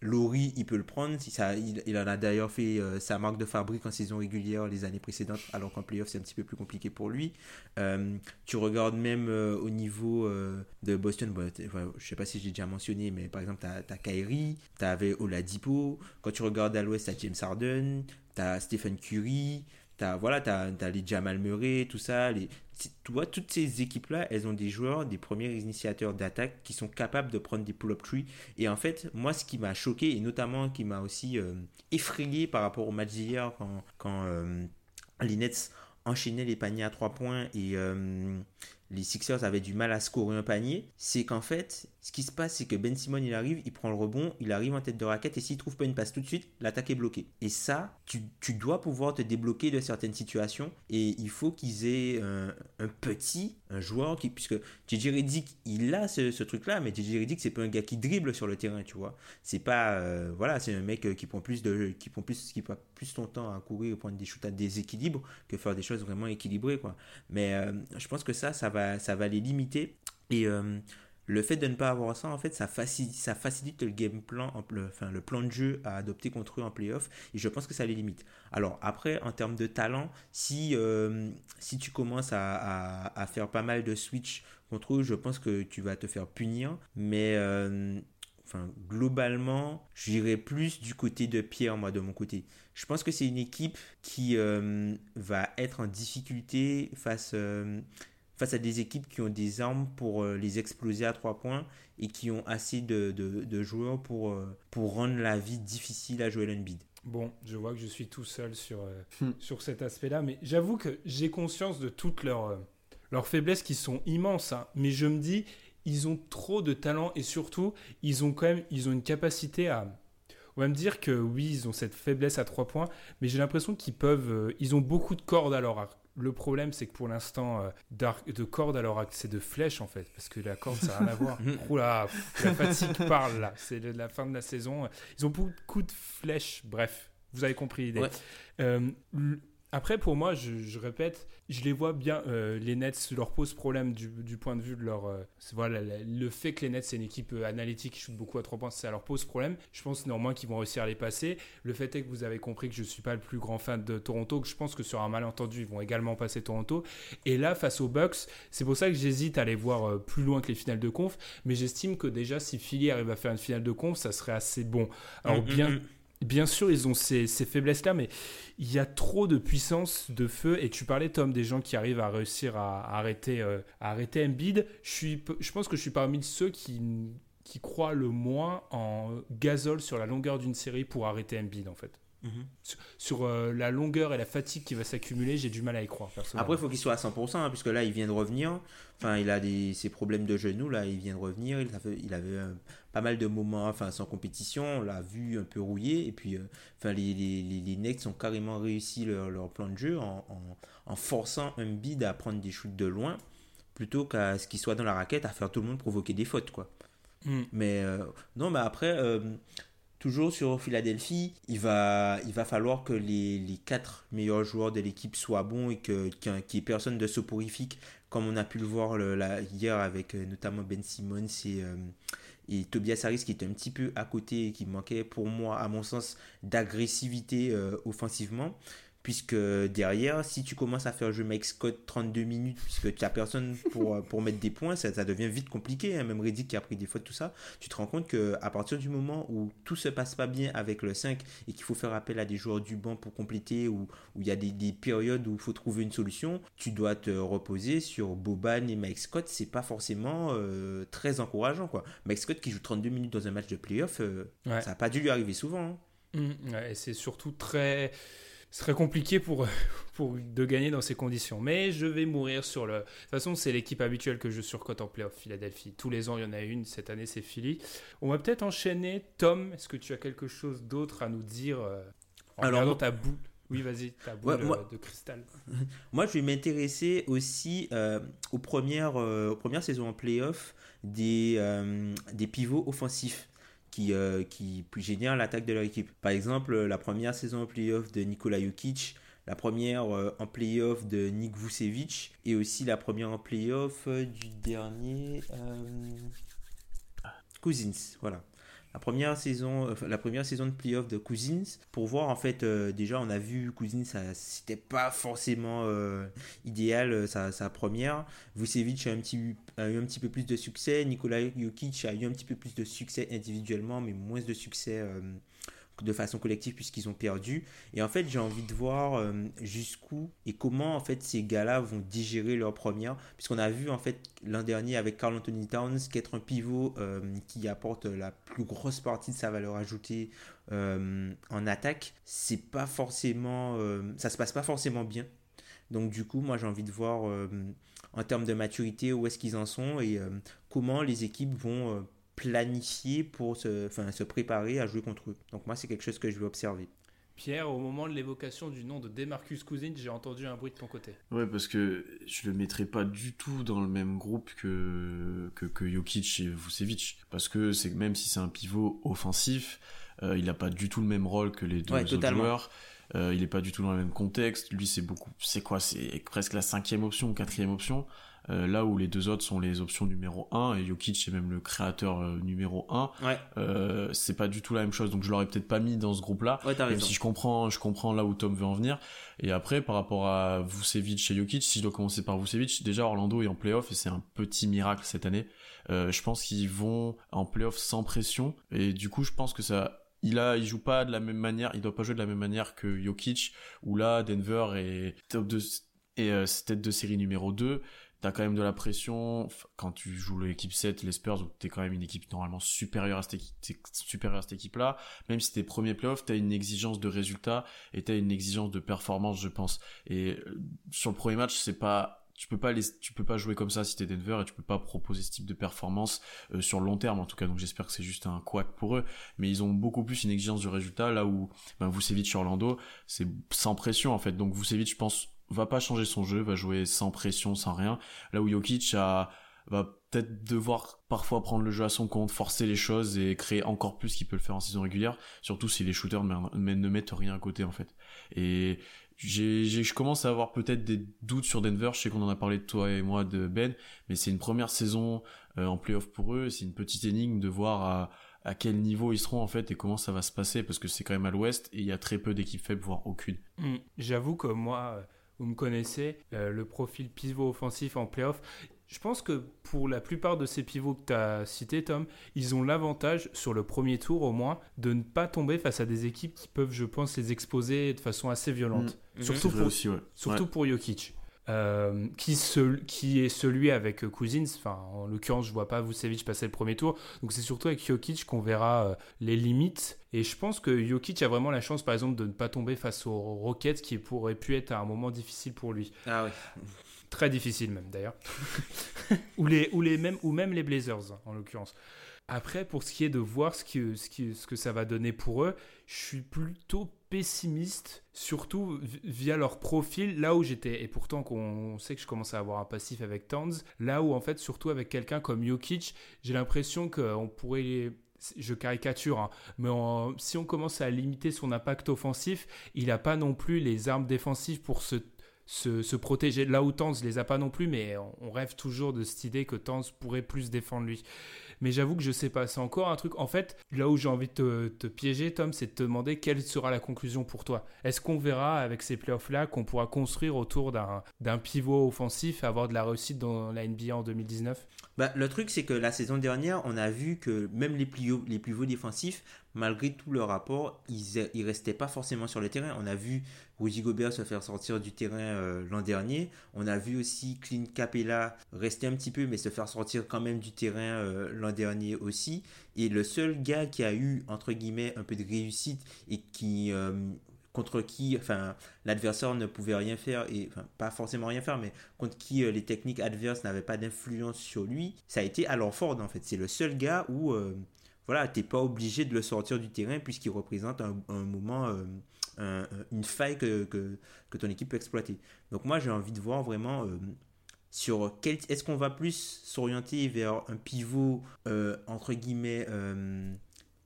Laurie, il peut le prendre. Si ça, il, en a d'ailleurs fait euh, sa marque de fabrique en saison régulière les années précédentes, alors qu'en playoff, c'est un petit peu plus compliqué pour lui. Euh, tu regardes même euh, au niveau de Boston, bon, t'es- enfin, je sais pas si j'ai déjà mentionné, mais par exemple, tu as, Kyrie, tu avais Oladipo. Quand tu regardes à l'ouest, tu as James Harden, tu as Stephen Curry, tu as, voilà, t'as, t'as les Jamal Murray, tout ça. Les, tu vois, toutes ces équipes-là, elles ont des joueurs, des premiers initiateurs d'attaque qui sont capables de prendre des pull-up trees. Et en fait, moi, ce qui m'a choqué, et notamment qui m'a aussi euh, effrayé par rapport au match d'hier, quand, quand euh, les paniers à trois points et euh, les Sixers avaient du mal à scorer un panier, c'est qu'en fait, ce qui se passe, c'est que Ben Simon, il arrive, il prend le rebond, il arrive en tête de raquette, et s'il trouve pas une passe tout de suite, l'attaque est bloquée. Et ça, tu, tu, dois pouvoir te débloquer de certaines situations, et il faut qu'ils aient un, un, petit, un joueur qui, puisque JJ Redick, il a ce, truc-là, mais JJ Redick, c'est pas un gars qui dribble sur le terrain, tu vois. C'est pas, euh, voilà, c'est un mec qui prend plus de, qui prend plus, qui passe plus son temps à courir et prendre des shoots à déséquilibre que faire des choses vraiment équilibrées, quoi. Mais euh, je pense que ça, ça va, ça va les limiter, et euh, le fait de ne pas avoir ça, en fait, ça facilite, ça facilite le game plan, le, enfin, le plan de jeu à adopter contre eux en playoff. Et je pense que ça les limite. Alors après, en termes de talent, si, euh, si tu commences à, faire pas mal de switch contre eux, je pense que tu vas te faire punir. Mais euh, enfin, globalement, j'irai plus du côté de Pierre, moi, de mon côté. Je pense que c'est une équipe qui va être en difficulté face face à des équipes qui ont des armes pour euh, les exploser à trois points et qui ont assez de, de, de joueurs pour, euh, pour rendre la vie difficile à Joel Embiid. Bon, je vois que je suis tout seul sur, euh, hmm. sur cet aspect-là, mais j'avoue que j'ai conscience de toutes leurs, leurs faiblesses qui sont immenses, hein, mais je me dis, ils ont trop de talent et surtout, ils ont quand même ils ont une capacité à... On va me dire que oui, ils ont cette faiblesse à trois points, mais j'ai l'impression qu'ils peuvent... ils ont beaucoup de cordes à leur arc le problème, c'est que pour l'instant, euh, de corde, alors c'est de flèche en fait, parce que la corde, ça n'a rien à voir. [laughs] Oula, la fatigue parle là, c'est la fin de la saison. Ils ont beaucoup de flèches, bref, vous avez compris l'idée. Euh, après, pour moi, je, répète, je les vois bien. Euh, les Nets leur posent problème du, point de vue de leur. Euh, voilà, le fait que les Nets c'est une équipe euh, analytique qui shoot beaucoup à trois points, ça leur pose problème. Je pense néanmoins qu'ils vont réussir à les passer. Le fait est que vous avez compris que je ne suis pas le plus grand fan de Toronto, que je pense que sur un malentendu, ils vont également passer Toronto. Et là, face aux Bucks, c'est pour ça que j'hésite à aller voir plus loin que les finales de conf. Mais j'estime que déjà, si Philly arrive à faire une finale de conf, ça serait assez bon. Alors, mm, mm, bien. Bien sûr, ils ont ces, faiblesses-là, mais il y a trop de puissance de feu. Et tu parlais, Tom, des gens qui arrivent à réussir à, arrêter, euh, à arrêter Embiid. Je, je pense que je suis parmi ceux qui, qui croient le moins en gazole sur la longueur d'une série pour arrêter Embiid, en fait. Mhm. Sur, euh, la longueur et la fatigue qui va s'accumuler, j'ai du mal à y croire. Après, il faut qu'il soit à 100%, hein, puisque là, il vient de revenir. Enfin, il a des, ses problèmes de genoux, là, il vient de revenir. Il avait, il avait euh, pas mal de moments enfin, sans compétition. On l'a vu un peu rouillé. Et puis, euh, enfin, les, les, les, Nets ont carrément réussi leur, leur plan de jeu en, en, en, forçant un bid à prendre des shoots de loin, plutôt qu'à ce qu'il soit dans la raquette à faire tout le monde provoquer des fautes, quoi. Hmm. Mais non, mais après, toujours sur Philadelphie, il va, il va falloir que les, les quatre meilleurs joueurs de l'équipe soient bons et qu'il n'y ait personne de soporifique, comme on a pu le voir hier avec euh, notamment Ben Simmons et, euh, Tobias Harris qui était un petit peu à côté et qui manquait pour moi, à mon sens, d'agressivité euh, offensivement puisque derrière, si tu commences à faire jouer Mike Scott 32 minutes, puisque tu n'as personne pour, euh, pour mettre des points, ça, ça devient vite compliqué. Hein. Même Reddick qui a pris des fautes, tout ça, tu te rends compte qu'à partir du moment où tout se passe pas bien avec le 5 et qu'il faut faire appel à des joueurs du banc pour compléter, ou où il y a des, des, périodes où il faut trouver une solution, tu dois te reposer sur Boban et Mike Scott. C'est pas forcément euh, très encourageant. Quoi. Mike Scott qui joue 32 minutes dans un match de playoff, euh, ça n'a pas dû lui arriver souvent. Hein. Mmh, ouais, c'est surtout très ce serait compliqué pour, [laughs] pour de gagner dans ces conditions. Mais je vais mourir sur le. De toute façon, c'est l'équipe habituelle que je surcote en playoff, Philadelphie. Tous les ans, il y en a une. Cette année, c'est Philly. On va peut-être enchaîner. Tom, est-ce que tu as quelque chose d'autre à nous dire euh, en Alors, regardant ta boule? Oui, vas-y, ta boule euh, de cristal. [laughs] moi, je vais m'intéresser aussi euh, aux, premières, aux premières saisons en playoff des, des pivots offensifs qui, euh, génèrent l'attaque de leur équipe. Par exemple, la première saison en playoff de Nikola Jokic, la première euh, en playoff de Nick Vucevic et aussi la première en playoff euh, du dernier Cousins. Voilà la première saison, la première saison de playoff de Cousins pour voir en fait euh, déjà on a vu Cousins ça c'était pas forcément euh, idéal euh, sa, sa, première. Vucevic a, un petit, eu un petit peu plus de succès. Nikola Jokic a eu un petit peu plus de succès individuellement mais moins de succès de façon collective puisqu'ils ont perdu. Et en fait, j'ai envie de voir euh, jusqu'où et comment en fait ces gars-là vont digérer leur première, puisqu'on a vu en fait l'an dernier avec Carl Anthony Towns qu'être un pivot euh, qui apporte la plus grosse partie de sa valeur ajoutée euh, en attaque, c'est pas forcément, ça se passe pas forcément bien. Donc du coup, moi j'ai envie de voir en termes de maturité où est-ce qu'ils en sont et comment les équipes vont planifier pour se, enfin, se préparer à jouer contre eux. Donc moi, c'est quelque chose que je vais observer. Pierre, au moment de l'évocation du nom de Demarcus Cousins, j'ai entendu un bruit de ton côté. Ouais, parce que je le mettrais pas du tout dans le même groupe que, que, que Jokic et Vucevic. Parce que c'est même si c'est un pivot offensif, euh, il n'a pas du tout le même rôle que les deux Ouais, autres totalement. joueurs. Euh, il est pas du tout dans le même contexte. Lui, c'est beaucoup, c'est quoi? C'est presque la cinquième option, quatrième option. Euh, là où les deux autres sont les options numéro 1 et Jokic est même le créateur euh, numéro 1 Ouais, euh, c'est pas du tout la même chose donc je l'aurais peut-être pas mis dans ce groupe là ouais même raison. si je comprends je comprends là où Tom veut en venir et après par rapport à Vucevic et Jokic si je dois commencer par Vucevic déjà Orlando est en playoff et c'est un petit miracle cette année je pense qu'ils vont en playoff sans pression et du coup je pense que ça il a, il joue pas de la même manière, il doit pas jouer de la même manière que Jokic, où là, Denver est top de, et euh, c'est tête de série numéro 2. T'as quand même de la pression quand tu joues l'équipe 7, les Spurs, où t'es quand même une équipe normalement supérieure à cette équipe, supérieure à cette équipe-là. Même si t'es premier playoff, t'as une exigence de résultat et t'as une exigence de performance, je pense. Et euh, sur le premier match, c'est pas, tu peux pas les, tu peux pas jouer comme ça si t'es Denver et tu peux pas proposer ce type de performance euh, sur le long terme en tout cas. Donc j'espère que c'est juste un couac pour eux. Mais ils ont beaucoup plus une exigence du résultat là où ben, Vucevic Orlando, c'est sans pression en fait. Donc Vucevic, je pense, va pas changer son jeu, va jouer sans pression, sans rien. Là où Jokic a, va peut-être devoir parfois prendre le jeu à son compte, forcer les choses et créer encore plus qu'il peut le faire en saison régulière, surtout si les shooters ne, met- ne mettent rien à côté en fait. Et je commence à avoir peut-être des doutes sur Denver, je sais qu'on en a parlé de toi et moi de Ben, mais c'est une première saison euh, en playoff pour eux, c'est une petite énigme de voir à, quel niveau ils seront en fait et comment ça va se passer parce que c'est quand même à l'ouest et il y a très peu d'équipes faibles, voire aucune. Hmm, J'avoue que moi, vous me connaissez, euh, le profil pivot offensif en playoff. Je pense que pour la plupart de ces pivots que tu as cités, Tom, ils ont l'avantage, sur le premier tour au moins, de ne pas tomber face à des équipes qui peuvent, je pense, les exposer de façon assez violente. Mhm. Surtout, pour, aussi, ouais. surtout Ouais. pour Jokic. Euh, qui, se- qui est celui avec euh, Cousins, enfin en l'occurrence je vois pas Vucevic passer le premier tour, donc c'est surtout avec Jokic qu'on verra euh, les limites, et je pense que Jokic a vraiment la chance par exemple de ne pas tomber face aux Rockets qui pourrait pu être à un moment difficile pour lui. Ah oui. Très difficile même d'ailleurs. [laughs] ou, les, ou, les même, ou même les Blazers en l'occurrence. Après, pour ce qui est de voir ce que, ce, qui- ce que ça va donner pour eux, je suis plutôt pessimiste, surtout vi- via leur profil, là où j'étais, et pourtant qu'on sait que je commence à avoir un passif avec Towns, là où en fait, surtout avec quelqu'un comme Jokic, j'ai l'impression qu'on pourrait... Je caricature, hein, mais si on commence à limiter son impact offensif, il n'a pas non plus les armes défensives pour se se, se protéger. Là où Tanz les a pas non plus, mais on, on rêve toujours de cette idée que Tanz pourrait plus défendre lui. Mais j'avoue que je sais pas. C'est encore un truc. En fait, là où j'ai envie de te, piéger, Tom, c'est de te demander quelle sera la conclusion pour toi. Est-ce qu'on verra avec ces playoffs-là qu'on pourra construire autour d'un pivot offensif avoir de la réussite dans la NBA en 2019 Bah, le truc, c'est que la saison dernière, on a vu que même les hauts, les pivots défensifs, malgré tout leur rapport, ils, ils restaient pas forcément sur le terrain. On a vu Rudy Gobert se faire sortir du terrain euh, l'an dernier. On a vu aussi Clint Capella rester un petit peu, mais se faire sortir quand même du terrain euh, l'an dernier aussi. Et le seul gars qui a eu, entre guillemets, un peu de réussite et qui... euh, contre qui enfin l'adversaire ne pouvait rien faire et enfin pas forcément rien faire mais contre qui les techniques adverses n'avaient pas d'influence sur lui ça a été Al Ford en fait c'est le seul gars où voilà t'es pas obligé de le sortir du terrain puisqu'il représente un, moment euh, un- un- une faille que, ton équipe peut exploiter. Donc moi j'ai envie de voir vraiment euh, sur quel est-ce qu'on va plus s'orienter vers un pivot euh, entre guillemets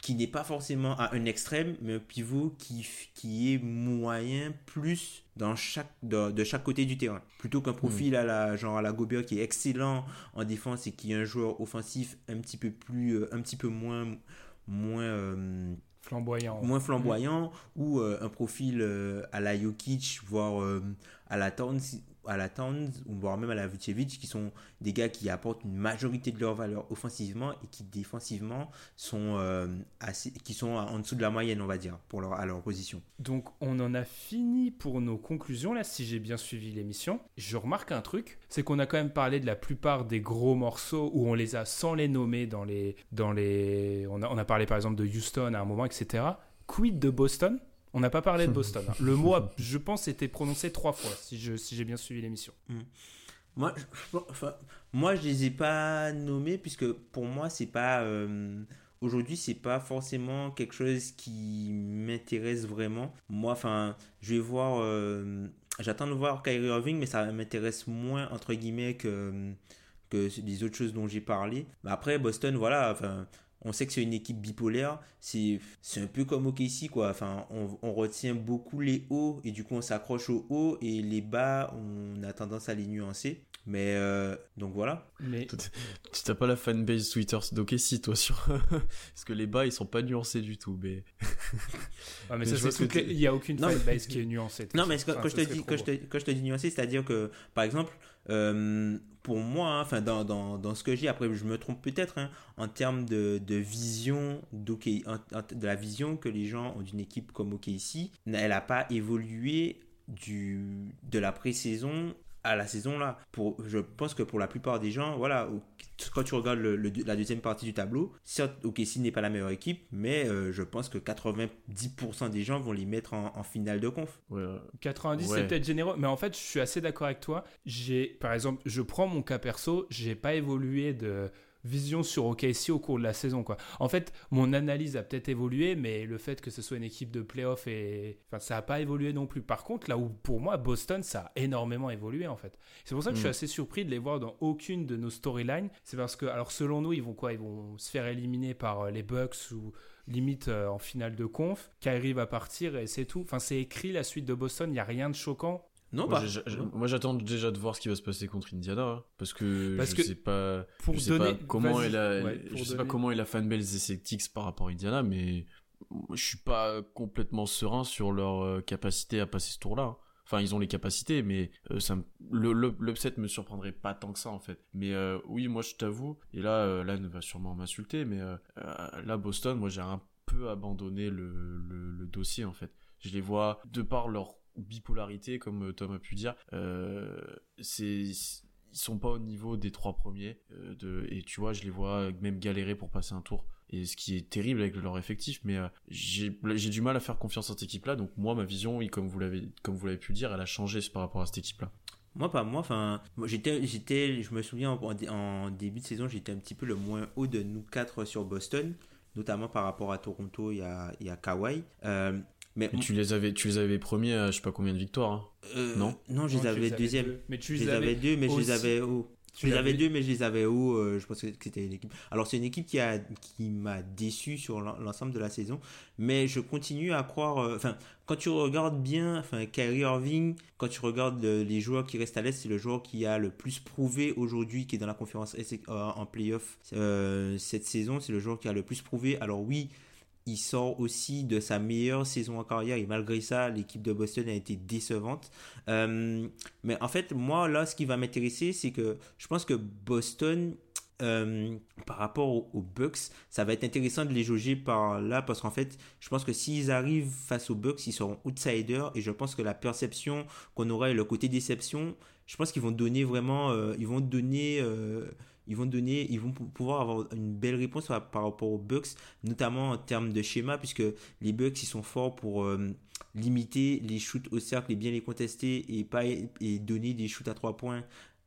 qui n'est pas forcément à un extrême, mais un pivot qui, qui est moyen plus dans chaque, de, de chaque côté du terrain. Plutôt qu'un profil à la, genre à la Gobert qui est excellent en défense et qui est un joueur offensif un petit peu plus, euh, un petit peu moins, moins, euh, Flamboyant. moins flamboyant ou euh, un profil euh, à la Jokic, voire euh, à la Towns, à la Towns, ou voire même à la Vucevic, qui sont des gars qui apportent une majorité de leur valeur offensivement et qui défensivement sont euh, qui sont en dessous de la moyenne, on va dire, pour leur, à leur position. Donc on en a fini pour nos conclusions là, si j'ai bien suivi l'émission. Je remarque un truc, c'est qu'on a quand même parlé de la plupart des gros morceaux où on les a sans les nommer dans les... Dans les... On, a, on a parlé par exemple de Houston à un moment, etc. Quid de Boston? On n'a pas parlé de Boston. hein. Le mot, a- [laughs] je pense, était prononcé trois fois, si j'ai bien suivi l'émission. Moi, je, enfin, moi, je les ai pas nommés puisque pour moi, c'est pas. Euh, aujourd'hui, c'est pas forcément quelque chose qui m'intéresse vraiment. Moi, enfin, je vais voir. euh, J'attends de voir Kyrie Irving, mais ça m'intéresse moins, entre guillemets, que, que les autres choses dont j'ai parlé. Mais après, Boston, voilà, enfin. On sait que c'est une équipe bipolaire, c'est c'est un peu comme OKC quoi. Enfin, on, on retient beaucoup les hauts et du coup on s'accroche aux hauts et les bas on a tendance à les nuancer. Mais euh, donc voilà. Mais Tu t'as pas la fanbase Twitter d'Okessi, toi, sur. [laughs] Parce que les bas, ils sont pas nuancés du tout, mais. Ouais, [laughs] mais Mais ça, je vois c'est ce que toutes les- tu- il n'y a aucune Non, mais- fanbase qui est nuancée. Non, mais quand, Enfin, quand je ce te dis, quand je te, quand je te dis nuancé, c'est-à-dire que, par exemple, euh, pour moi, hein, enfin, dans, dans, dans ce que j'ai, après, je me trompe peut-être, hein, en termes de, de vision de la vision que les gens ont d'une équipe comme OKC, elle n'a pas évolué du, de la pré-saison à la saison là. Pour, je pense que pour la plupart des gens, voilà, quand tu regardes le- le- la deuxième partie du tableau, certes, OKC n'est pas la meilleure équipe, mais euh, je pense que 90% des gens vont les mettre en, en finale de conf. Ouais, euh, 90 Ouais. c'est peut-être généreux, mais en fait je suis assez d'accord avec toi. J'ai, par exemple, je prends mon cas perso, j'ai pas évolué de vision sur OKC au cours de la saison quoi. En fait, mon analyse a peut-être évolué, mais le fait que ce soit une équipe de playoff et enfin ça a pas évolué non plus. Par contre, là où pour moi Boston ça a énormément évolué en fait. C'est pour ça que je suis Mm. assez surpris de les voir dans aucune de nos storylines. C'est parce que alors selon nous ils vont quoi? Ils vont se faire éliminer par euh, les Bucks ou limite euh, en finale de conf. Kyrie va partir et c'est tout. Enfin c'est écrit la suite de Boston. Il y a rien de choquant. Non, Moi, bah, moi, j'attends déjà de voir ce qui va se passer contre Indiana, hein, parce que Parce je que sais pas, pour je sais donner- pas comment est la, Ouais, je sais pas comment est la fanbase des Celtics par rapport à Indiana, mais je suis pas complètement serein sur leur euh, capacité à passer ce tour-là. hein. Enfin, ils ont les capacités, mais euh, ça, me- le le- l'upset me surprendrait pas tant que ça en fait. Mais euh, oui, moi je t'avoue, et là, euh, Lan va sûrement m'insulter, mais euh, là Boston, moi j'ai un peu abandonné le, le, le dossier en fait. Je les vois de par leur bipolarité, comme euh, Tom a pu dire, euh, c'est ils sont pas au niveau des trois premiers euh, de, et tu vois je les vois même galérer pour passer un tour et ce qui est terrible avec leur effectif mais j'ai du mal à faire confiance à cette équipe là donc moi ma vision comme vous l'avez comme vous l'avez pu dire elle a changé par rapport à cette équipe là Moi, pas moi. Enfin, j'étais, j'étais, je me souviens en, début de saison, j'étais un petit peu le moins haut de nous quatre sur Boston, notamment par rapport à Toronto et à, à Kawhi. Mais tu les avais tu les avais premiers à je sais pas combien de victoires hein. euh, non non, je les Non, avais deuxième. deux. Mais tu Je les les avais deux, mais je les avais haut. tu Je les avais deux, mais je les avais euh, je pense que c'était une équipe. Alors, c'est une équipe qui, a, qui m'a déçu sur l'en- l'ensemble de la saison. Mais je continue à croire. euh, Enfin, quand tu regardes bien, enfin, Kyrie Irving, quand tu regardes euh, les joueurs qui restent à l'Est, c'est le joueur qui a le plus prouvé aujourd'hui, qui est dans la conférence euh, en playoff euh, cette saison. C'est le joueur qui a le plus prouvé. Alors, oui. Il sort aussi de sa meilleure saison en carrière et malgré ça, l'équipe de Boston a été décevante. Euh, mais en fait, moi, là, ce qui va m'intéresser, c'est que je pense que Boston, euh, par rapport aux, Bucks, ça va être intéressant de les jauger par là, parce qu'en fait, je pense que s'ils arrivent face aux Bucks, ils seront outsiders, et je pense que la perception qu'on aura et le côté déception, je pense qu'ils vont donner vraiment, euh, ils vont donner... ils vont donner, ils vont pou- pouvoir avoir une belle réponse par, par rapport aux Bucks, notamment en termes de schéma, puisque les Bucks ils sont forts pour euh, limiter les shoots au cercle et bien les contester et pas et donner des shoots à trois points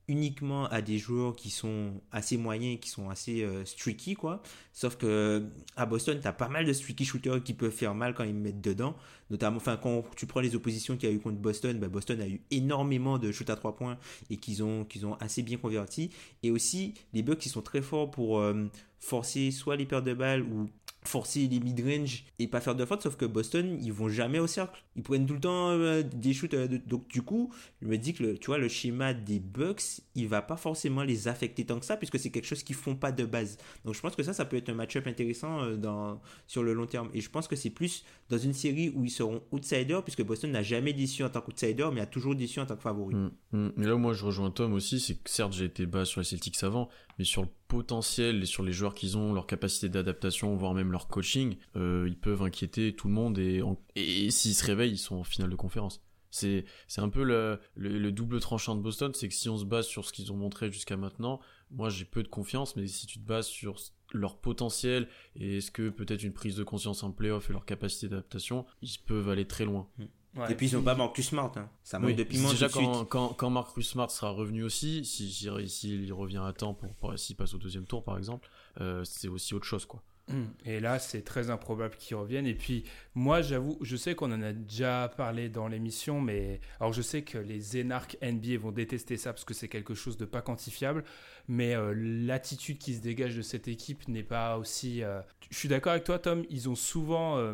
uniquement à des joueurs qui sont assez moyens, qui sont assez euh, streaky quoi. Sauf que à Boston, tu as pas mal de streaky shooters qui peuvent faire mal quand ils mettent dedans. Notamment, enfin quand tu prends les oppositions qu'il y a eu contre Boston, bah, Boston a eu énormément de shoots à trois points et qu'ils ont qu'ils ont assez bien converti. Et aussi les Bucks qui sont très forts pour euh, forcer soit les pertes de balles ou forcer les mid-range et pas faire de faute sauf que Boston ils vont jamais au cercle ils prennent tout le temps euh, des shoots euh, de- donc du coup je me dis que le, tu vois le schéma des Bucks il va pas forcément les affecter tant que ça puisque c'est quelque chose qu'ils font pas de base donc je pense que ça ça peut être un match-up intéressant euh, dans, sur le long terme et je pense que c'est plus dans une série où ils seront outsiders puisque Boston n'a jamais déçu en tant qu'outsider mais a toujours déçu en tant que favori Mm, mm. Mais là, moi, je rejoins Tom aussi. C'est que certes, j'ai été bas sur les Celtics avant, mais sur le potentiel et sur les joueurs qu'ils ont, leur capacité d'adaptation, voire même leur coaching, euh, ils peuvent inquiéter tout le monde et, et, s'ils se réveillent, ils sont en finale de conférence. C'est, c'est un peu le, le, le double tranchant de Boston, c'est que si on se base sur ce qu'ils ont montré jusqu'à maintenant, moi j'ai peu de confiance, mais si tu te bases sur leur potentiel et est-ce que peut-être une prise de conscience en playoff et leur capacité d'adaptation, ils peuvent aller très loin. Ouais. Et puis ils ont pas Marcus Smart. Hein. Ça manque Oui, de piment déjà tout de quand, suite. quand, quand Marcus Smart sera revenu aussi, si s'il s'il revient à temps pour, pour s'il passe au deuxième tour par exemple, euh, c'est aussi autre chose quoi. Hum, Et là, c'est très improbable qu'ils reviennent. Et puis, moi, j'avoue, je sais qu'on en a déjà parlé dans l'émission, mais alors je sais que les énarques NBA vont détester ça parce que c'est quelque chose de pas quantifiable. Mais euh, l'attitude qui se dégage de cette équipe n'est pas aussi. euh, Je suis d'accord avec toi, Tom. Ils ont souvent. euh,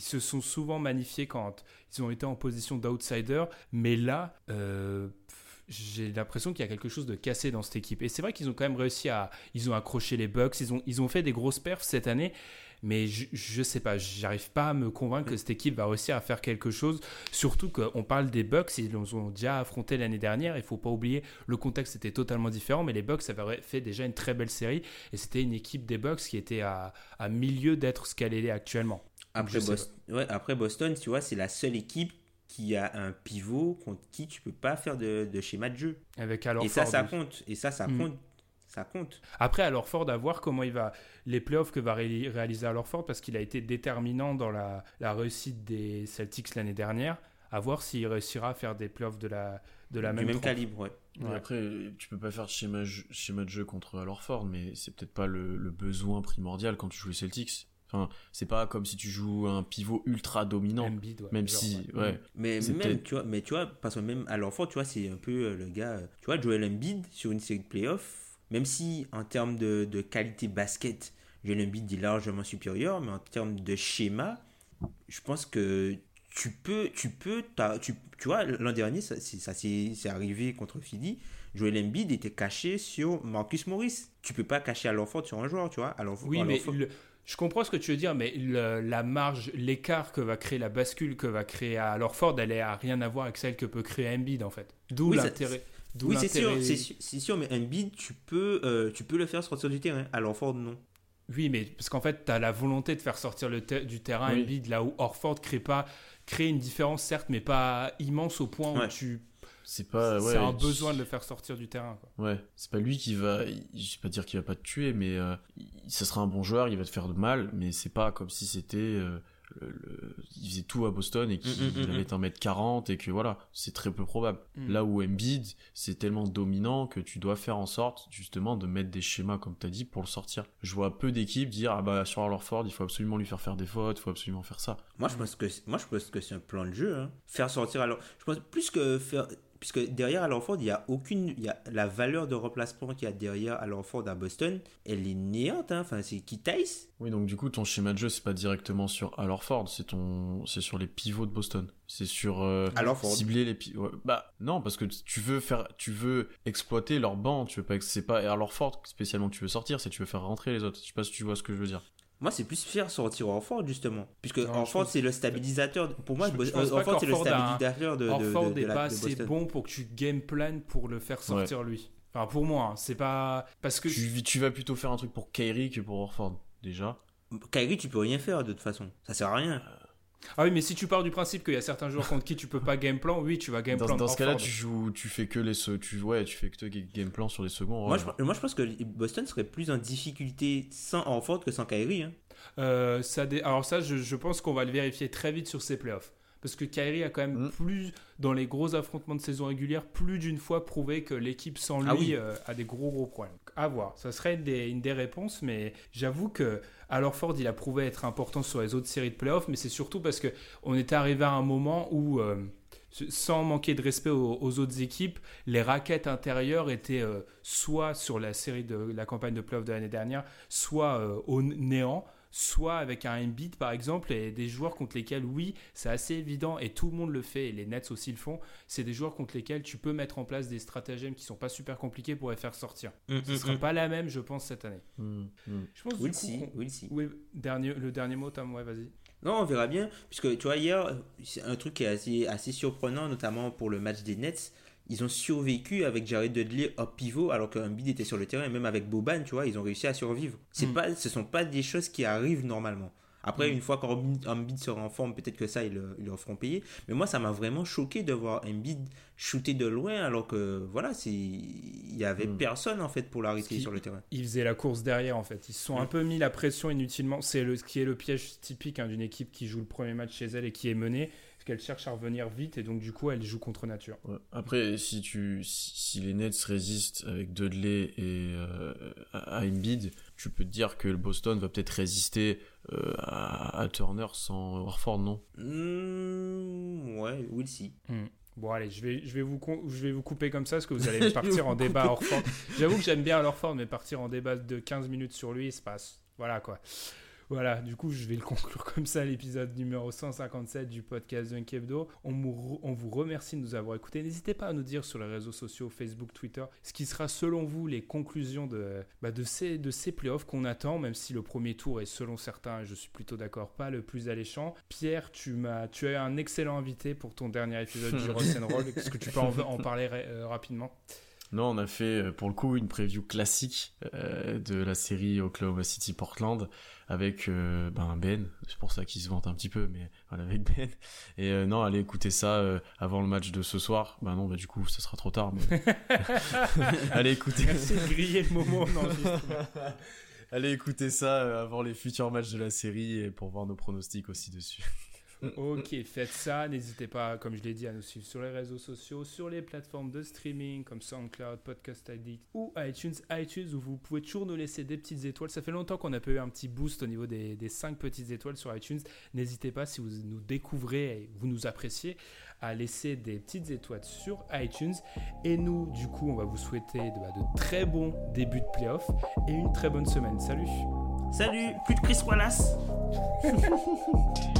Ils se sont souvent magnifiés quand ils ont été en position d'outsider, mais là, euh, j'ai l'impression qu'il y a quelque chose de cassé dans cette équipe. Et c'est vrai qu'ils ont quand même réussi à, ils ont accroché les Bucks, ils ont, ils ont fait des grosses perfs cette année. Mais je, je sais pas, j'arrive pas à me convaincre que cette équipe va réussir à faire quelque chose. Surtout qu'on parle des Bucks, ils les ont déjà affronté l'année dernière. Il faut pas oublier, le contexte était totalement différent, mais les Bucks avaient fait déjà une très belle série. Et c'était une équipe des Bucks qui était à, à milieu d'être ce qu'elle est actuellement. Après, ouais, Boston, tu vois, c'est la seule équipe qui a un pivot contre qui tu peux pas faire de, de schéma de jeu. Avec alors Et ça, ça Ford. compte. Et ça, ça Mm. compte. Ça compte. Après, alors Ford, à voir comment il va les playoffs que va ré- réaliser alors Ford parce qu'il a été déterminant dans la, la réussite des Celtics l'année dernière. À voir s'il réussira à faire des playoffs de la de la du même, calibre, ouais. Ouais. Après, tu peux pas faire de schéma, schéma de jeu contre Alorford, mais c'est peut-être pas le, le besoin primordial quand tu joues les Celtics. Enfin, c'est pas comme si tu joues un pivot ultra dominant, Embiid, ouais, même genre, si, ouais. ouais. Mais même, peut-être- tu vois, mais tu vois, parce que même à l'enfant, tu vois, c'est un peu euh, le gars, euh, tu vois, Joel Embiid sur une série de playoffs, même si en termes de, de qualité basket, Joel Embiid est largement supérieur, mais en termes de schéma, je pense que tu peux, tu peux, tu, tu vois, l'an dernier, ça, c'est- ça s'est c'est arrivé contre Philly, Joel Embiid était caché sur Marcus Morris. Tu peux pas cacher à l'enfant sur un joueur, tu vois. Alors, Oui, mais le- je comprends ce que tu veux dire, mais le- la marge, l'écart que va créer la bascule que va créer à Lorford, elle n'a rien à voir avec celle que peut créer Embiid en fait. D'où Oui, l'intérêt. Oui, c'est sûr, c'est sûr, mais Embiid, tu peux, euh, tu peux le faire sortir du terrain. À l'enfant, non. Oui, mais parce qu'en fait, tu as la volonté de faire sortir le du terrain Oui. Embiid là où Orford crée pas crée une différence certes, mais pas immense au point où tu C'est pas, ouais, c'est un tu- besoin de le faire sortir du terrain. quoi. Ouais, c'est pas lui qui va, je vais pas dire qu'il va pas te tuer, mais euh, ça sera un bon joueur, il va te faire de mal, mais c'est pas comme si c'était, euh, le, le- il faisait tout à Boston et qu'il Mm, mm, mm, allait être un mètre 40 et que voilà, c'est très peu probable. Mm. Là où Embiid, c'est tellement dominant que tu dois faire en sorte justement de mettre des schémas comme t'as dit pour le sortir. Je vois peu d'équipes dire ah bah sur Ford il faut absolument lui faire faire des fautes, il faut absolument faire ça. Moi, je pense que, moi, je pense que c'est un plan de jeu. hein. Faire sortir alors. Je pense plus que faire. Puisque derrière Alorford, il y a aucune. Il y a la valeur de remplacement qu'il y a derrière à Boston, elle est néante. hein. Enfin, c'est qui Tice. Oui, donc du coup, ton schéma de jeu, c'est pas directement sur Alorford, c'est ton, c'est sur les pivots de Boston. C'est sur euh, cibler les pivots. Bah non, parce que tu veux faire, tu veux exploiter leur banc. Tu veux pas, c'est pas Alorford spécialement que tu veux sortir, c'est tu veux faire rentrer les autres. Je sais pas si tu vois ce que je veux dire. Moi, c'est plus faire sortir Orford, justement. Puisque Non, je Orford, pense- c'est le stabilisateur. Pour moi, Je- pense Orford, c'est le stabilisateur de, de, Orford de- de n'est la- pas de assez bon pour que tu game plan pour le faire sortir lui. Enfin, pour moi, hein, c'est pas parce que Tu, tu vas plutôt faire un truc pour Kyrie que pour Orford, déjà. Kyrie, tu peux rien faire de toute façon. Ça sert à rien. Ah oui, mais si tu pars du principe qu'il y a certains joueurs contre qui tu peux pas game plan, oui, tu vas game Dans, plan. dans ce cas-là, tu joues, tu fais que les, se- tu, ouais, tu fais que game plan sur les seconds. Moi, je, moi, je pense que Boston serait plus en difficulté sans Orford que sans Kyrie. hein. Euh, ça Alors ça, je, je pense qu'on va le vérifier très vite sur ses playoffs. Parce que Kyrie a quand même Mm. plus, dans les gros affrontements de saison régulière, plus d'une fois prouvé que l'équipe sans lui Ah oui. euh, a des gros gros problèmes. À voir, ça serait une des, une des réponses, mais j'avoue que alors Ford, il a prouvé être important sur les autres séries de playoffs, mais c'est surtout parce que on était arrivé à un moment où, euh, sans manquer de respect aux, aux autres équipes, les raquettes intérieures étaient euh, soit sur la série de la campagne de playoffs de l'année dernière, soit au néant soit avec un Embiid par exemple et des joueurs contre lesquels oui c'est assez évident et tout le monde le fait et les Nets aussi le font c'est des joueurs contre lesquels tu peux mettre en place des stratagèmes qui sont pas super compliqués pour les faire sortir ce sera pas la même je pense cette année hmm. je pense du We'll coup see, qu'on- we'll see. oui, dernier, le dernier mot Tom ouais vas-y Non, on verra bien. Puisque tu vois, hier, c'est un truc qui est assez, assez surprenant, notamment pour le match des Nets. Ils ont survécu avec Jared Dudley au pivot alors qu'un bid était sur le terrain. Et même avec Boban, tu vois, ils ont réussi à survivre. C'est Mm. pas, ce sont pas des choses qui arrivent normalement. Après, une fois qu'Embiid sera en forme, peut-être que ça, ils, ils leur feront payer. Mais moi, ça m'a vraiment choqué de voir Embiid shooter de loin alors que, voilà, il y avait Mm. personne en fait pour l'arrêter sur le terrain. ils faisaient la course derrière en fait. Ils se sont un Mm. peu mis la pression inutilement. C'est le, ce qui est le piège typique hein, d'une équipe qui joue le premier match chez elle et qui est menée. Qu'elle cherche à revenir vite et donc du coup elle joue contre nature. Après, si tu si, les Nets résistent avec Dudley et euh, à Embiid, tu peux te dire que le Boston va peut-être résister euh, à, Turner sans Orford, non? Mmh, Ouais, oui, si. Mmh. Bon allez, je vais, je, vais vous, je vais vous couper comme ça parce que vous allez [laughs] partir en débat à Orford. J'avoue que j'aime bien Orford, mais partir en débat de 15 minutes sur lui, se passe. Voilà quoi. Voilà, du coup, je vais le conclure comme ça, l'épisode numéro 157 du podcast Dunk Hebdo. On, on, vous remercie de nous avoir écoutés. N'hésitez pas à nous dire sur les réseaux sociaux, Facebook, Twitter, ce qui sera selon vous les conclusions de, bah, de, ces, de ces playoffs qu'on attend, même si le premier tour est selon certains, je suis plutôt d'accord, pas le plus alléchant. Pierre, tu, m'as, tu as un excellent invité pour ton dernier épisode du [laughs] Roll. Est-ce que tu peux en, parler euh, rapidement? Non, on a fait euh, pour le coup une preview classique euh, de la série Oklahoma City Portland avec euh, ben Ben, c'est pour ça qu'il se vante un petit peu, mais [laughs] voilà avec Ben. Et euh, non, allez écouter ça euh, avant le match de ce soir. Ben non, bah du coup, ce sera trop tard. Mais... [laughs] [laughs] allez écouter. Merci de griller le moment. allez écouter ça avant les futurs matchs de la série et pour voir nos pronostics aussi dessus. Ok, faites ça. N'hésitez pas, comme je l'ai dit, à nous suivre sur les réseaux sociaux, sur les plateformes de streaming comme SoundCloud, Podcast Addict ou iTunes. iTunes où vous pouvez toujours nous laisser des petites étoiles. Ça fait longtemps qu'on n'a pas eu un petit boost au niveau des, des 5 petites étoiles sur iTunes. N'hésitez pas, si vous nous découvrez et vous nous appréciez, à laisser des petites étoiles sur iTunes. Et nous, du coup, on va vous souhaiter de, bah, de très bons débuts de playoff et une très bonne semaine. Salut Salut Plus de Chris Wallace [laughs]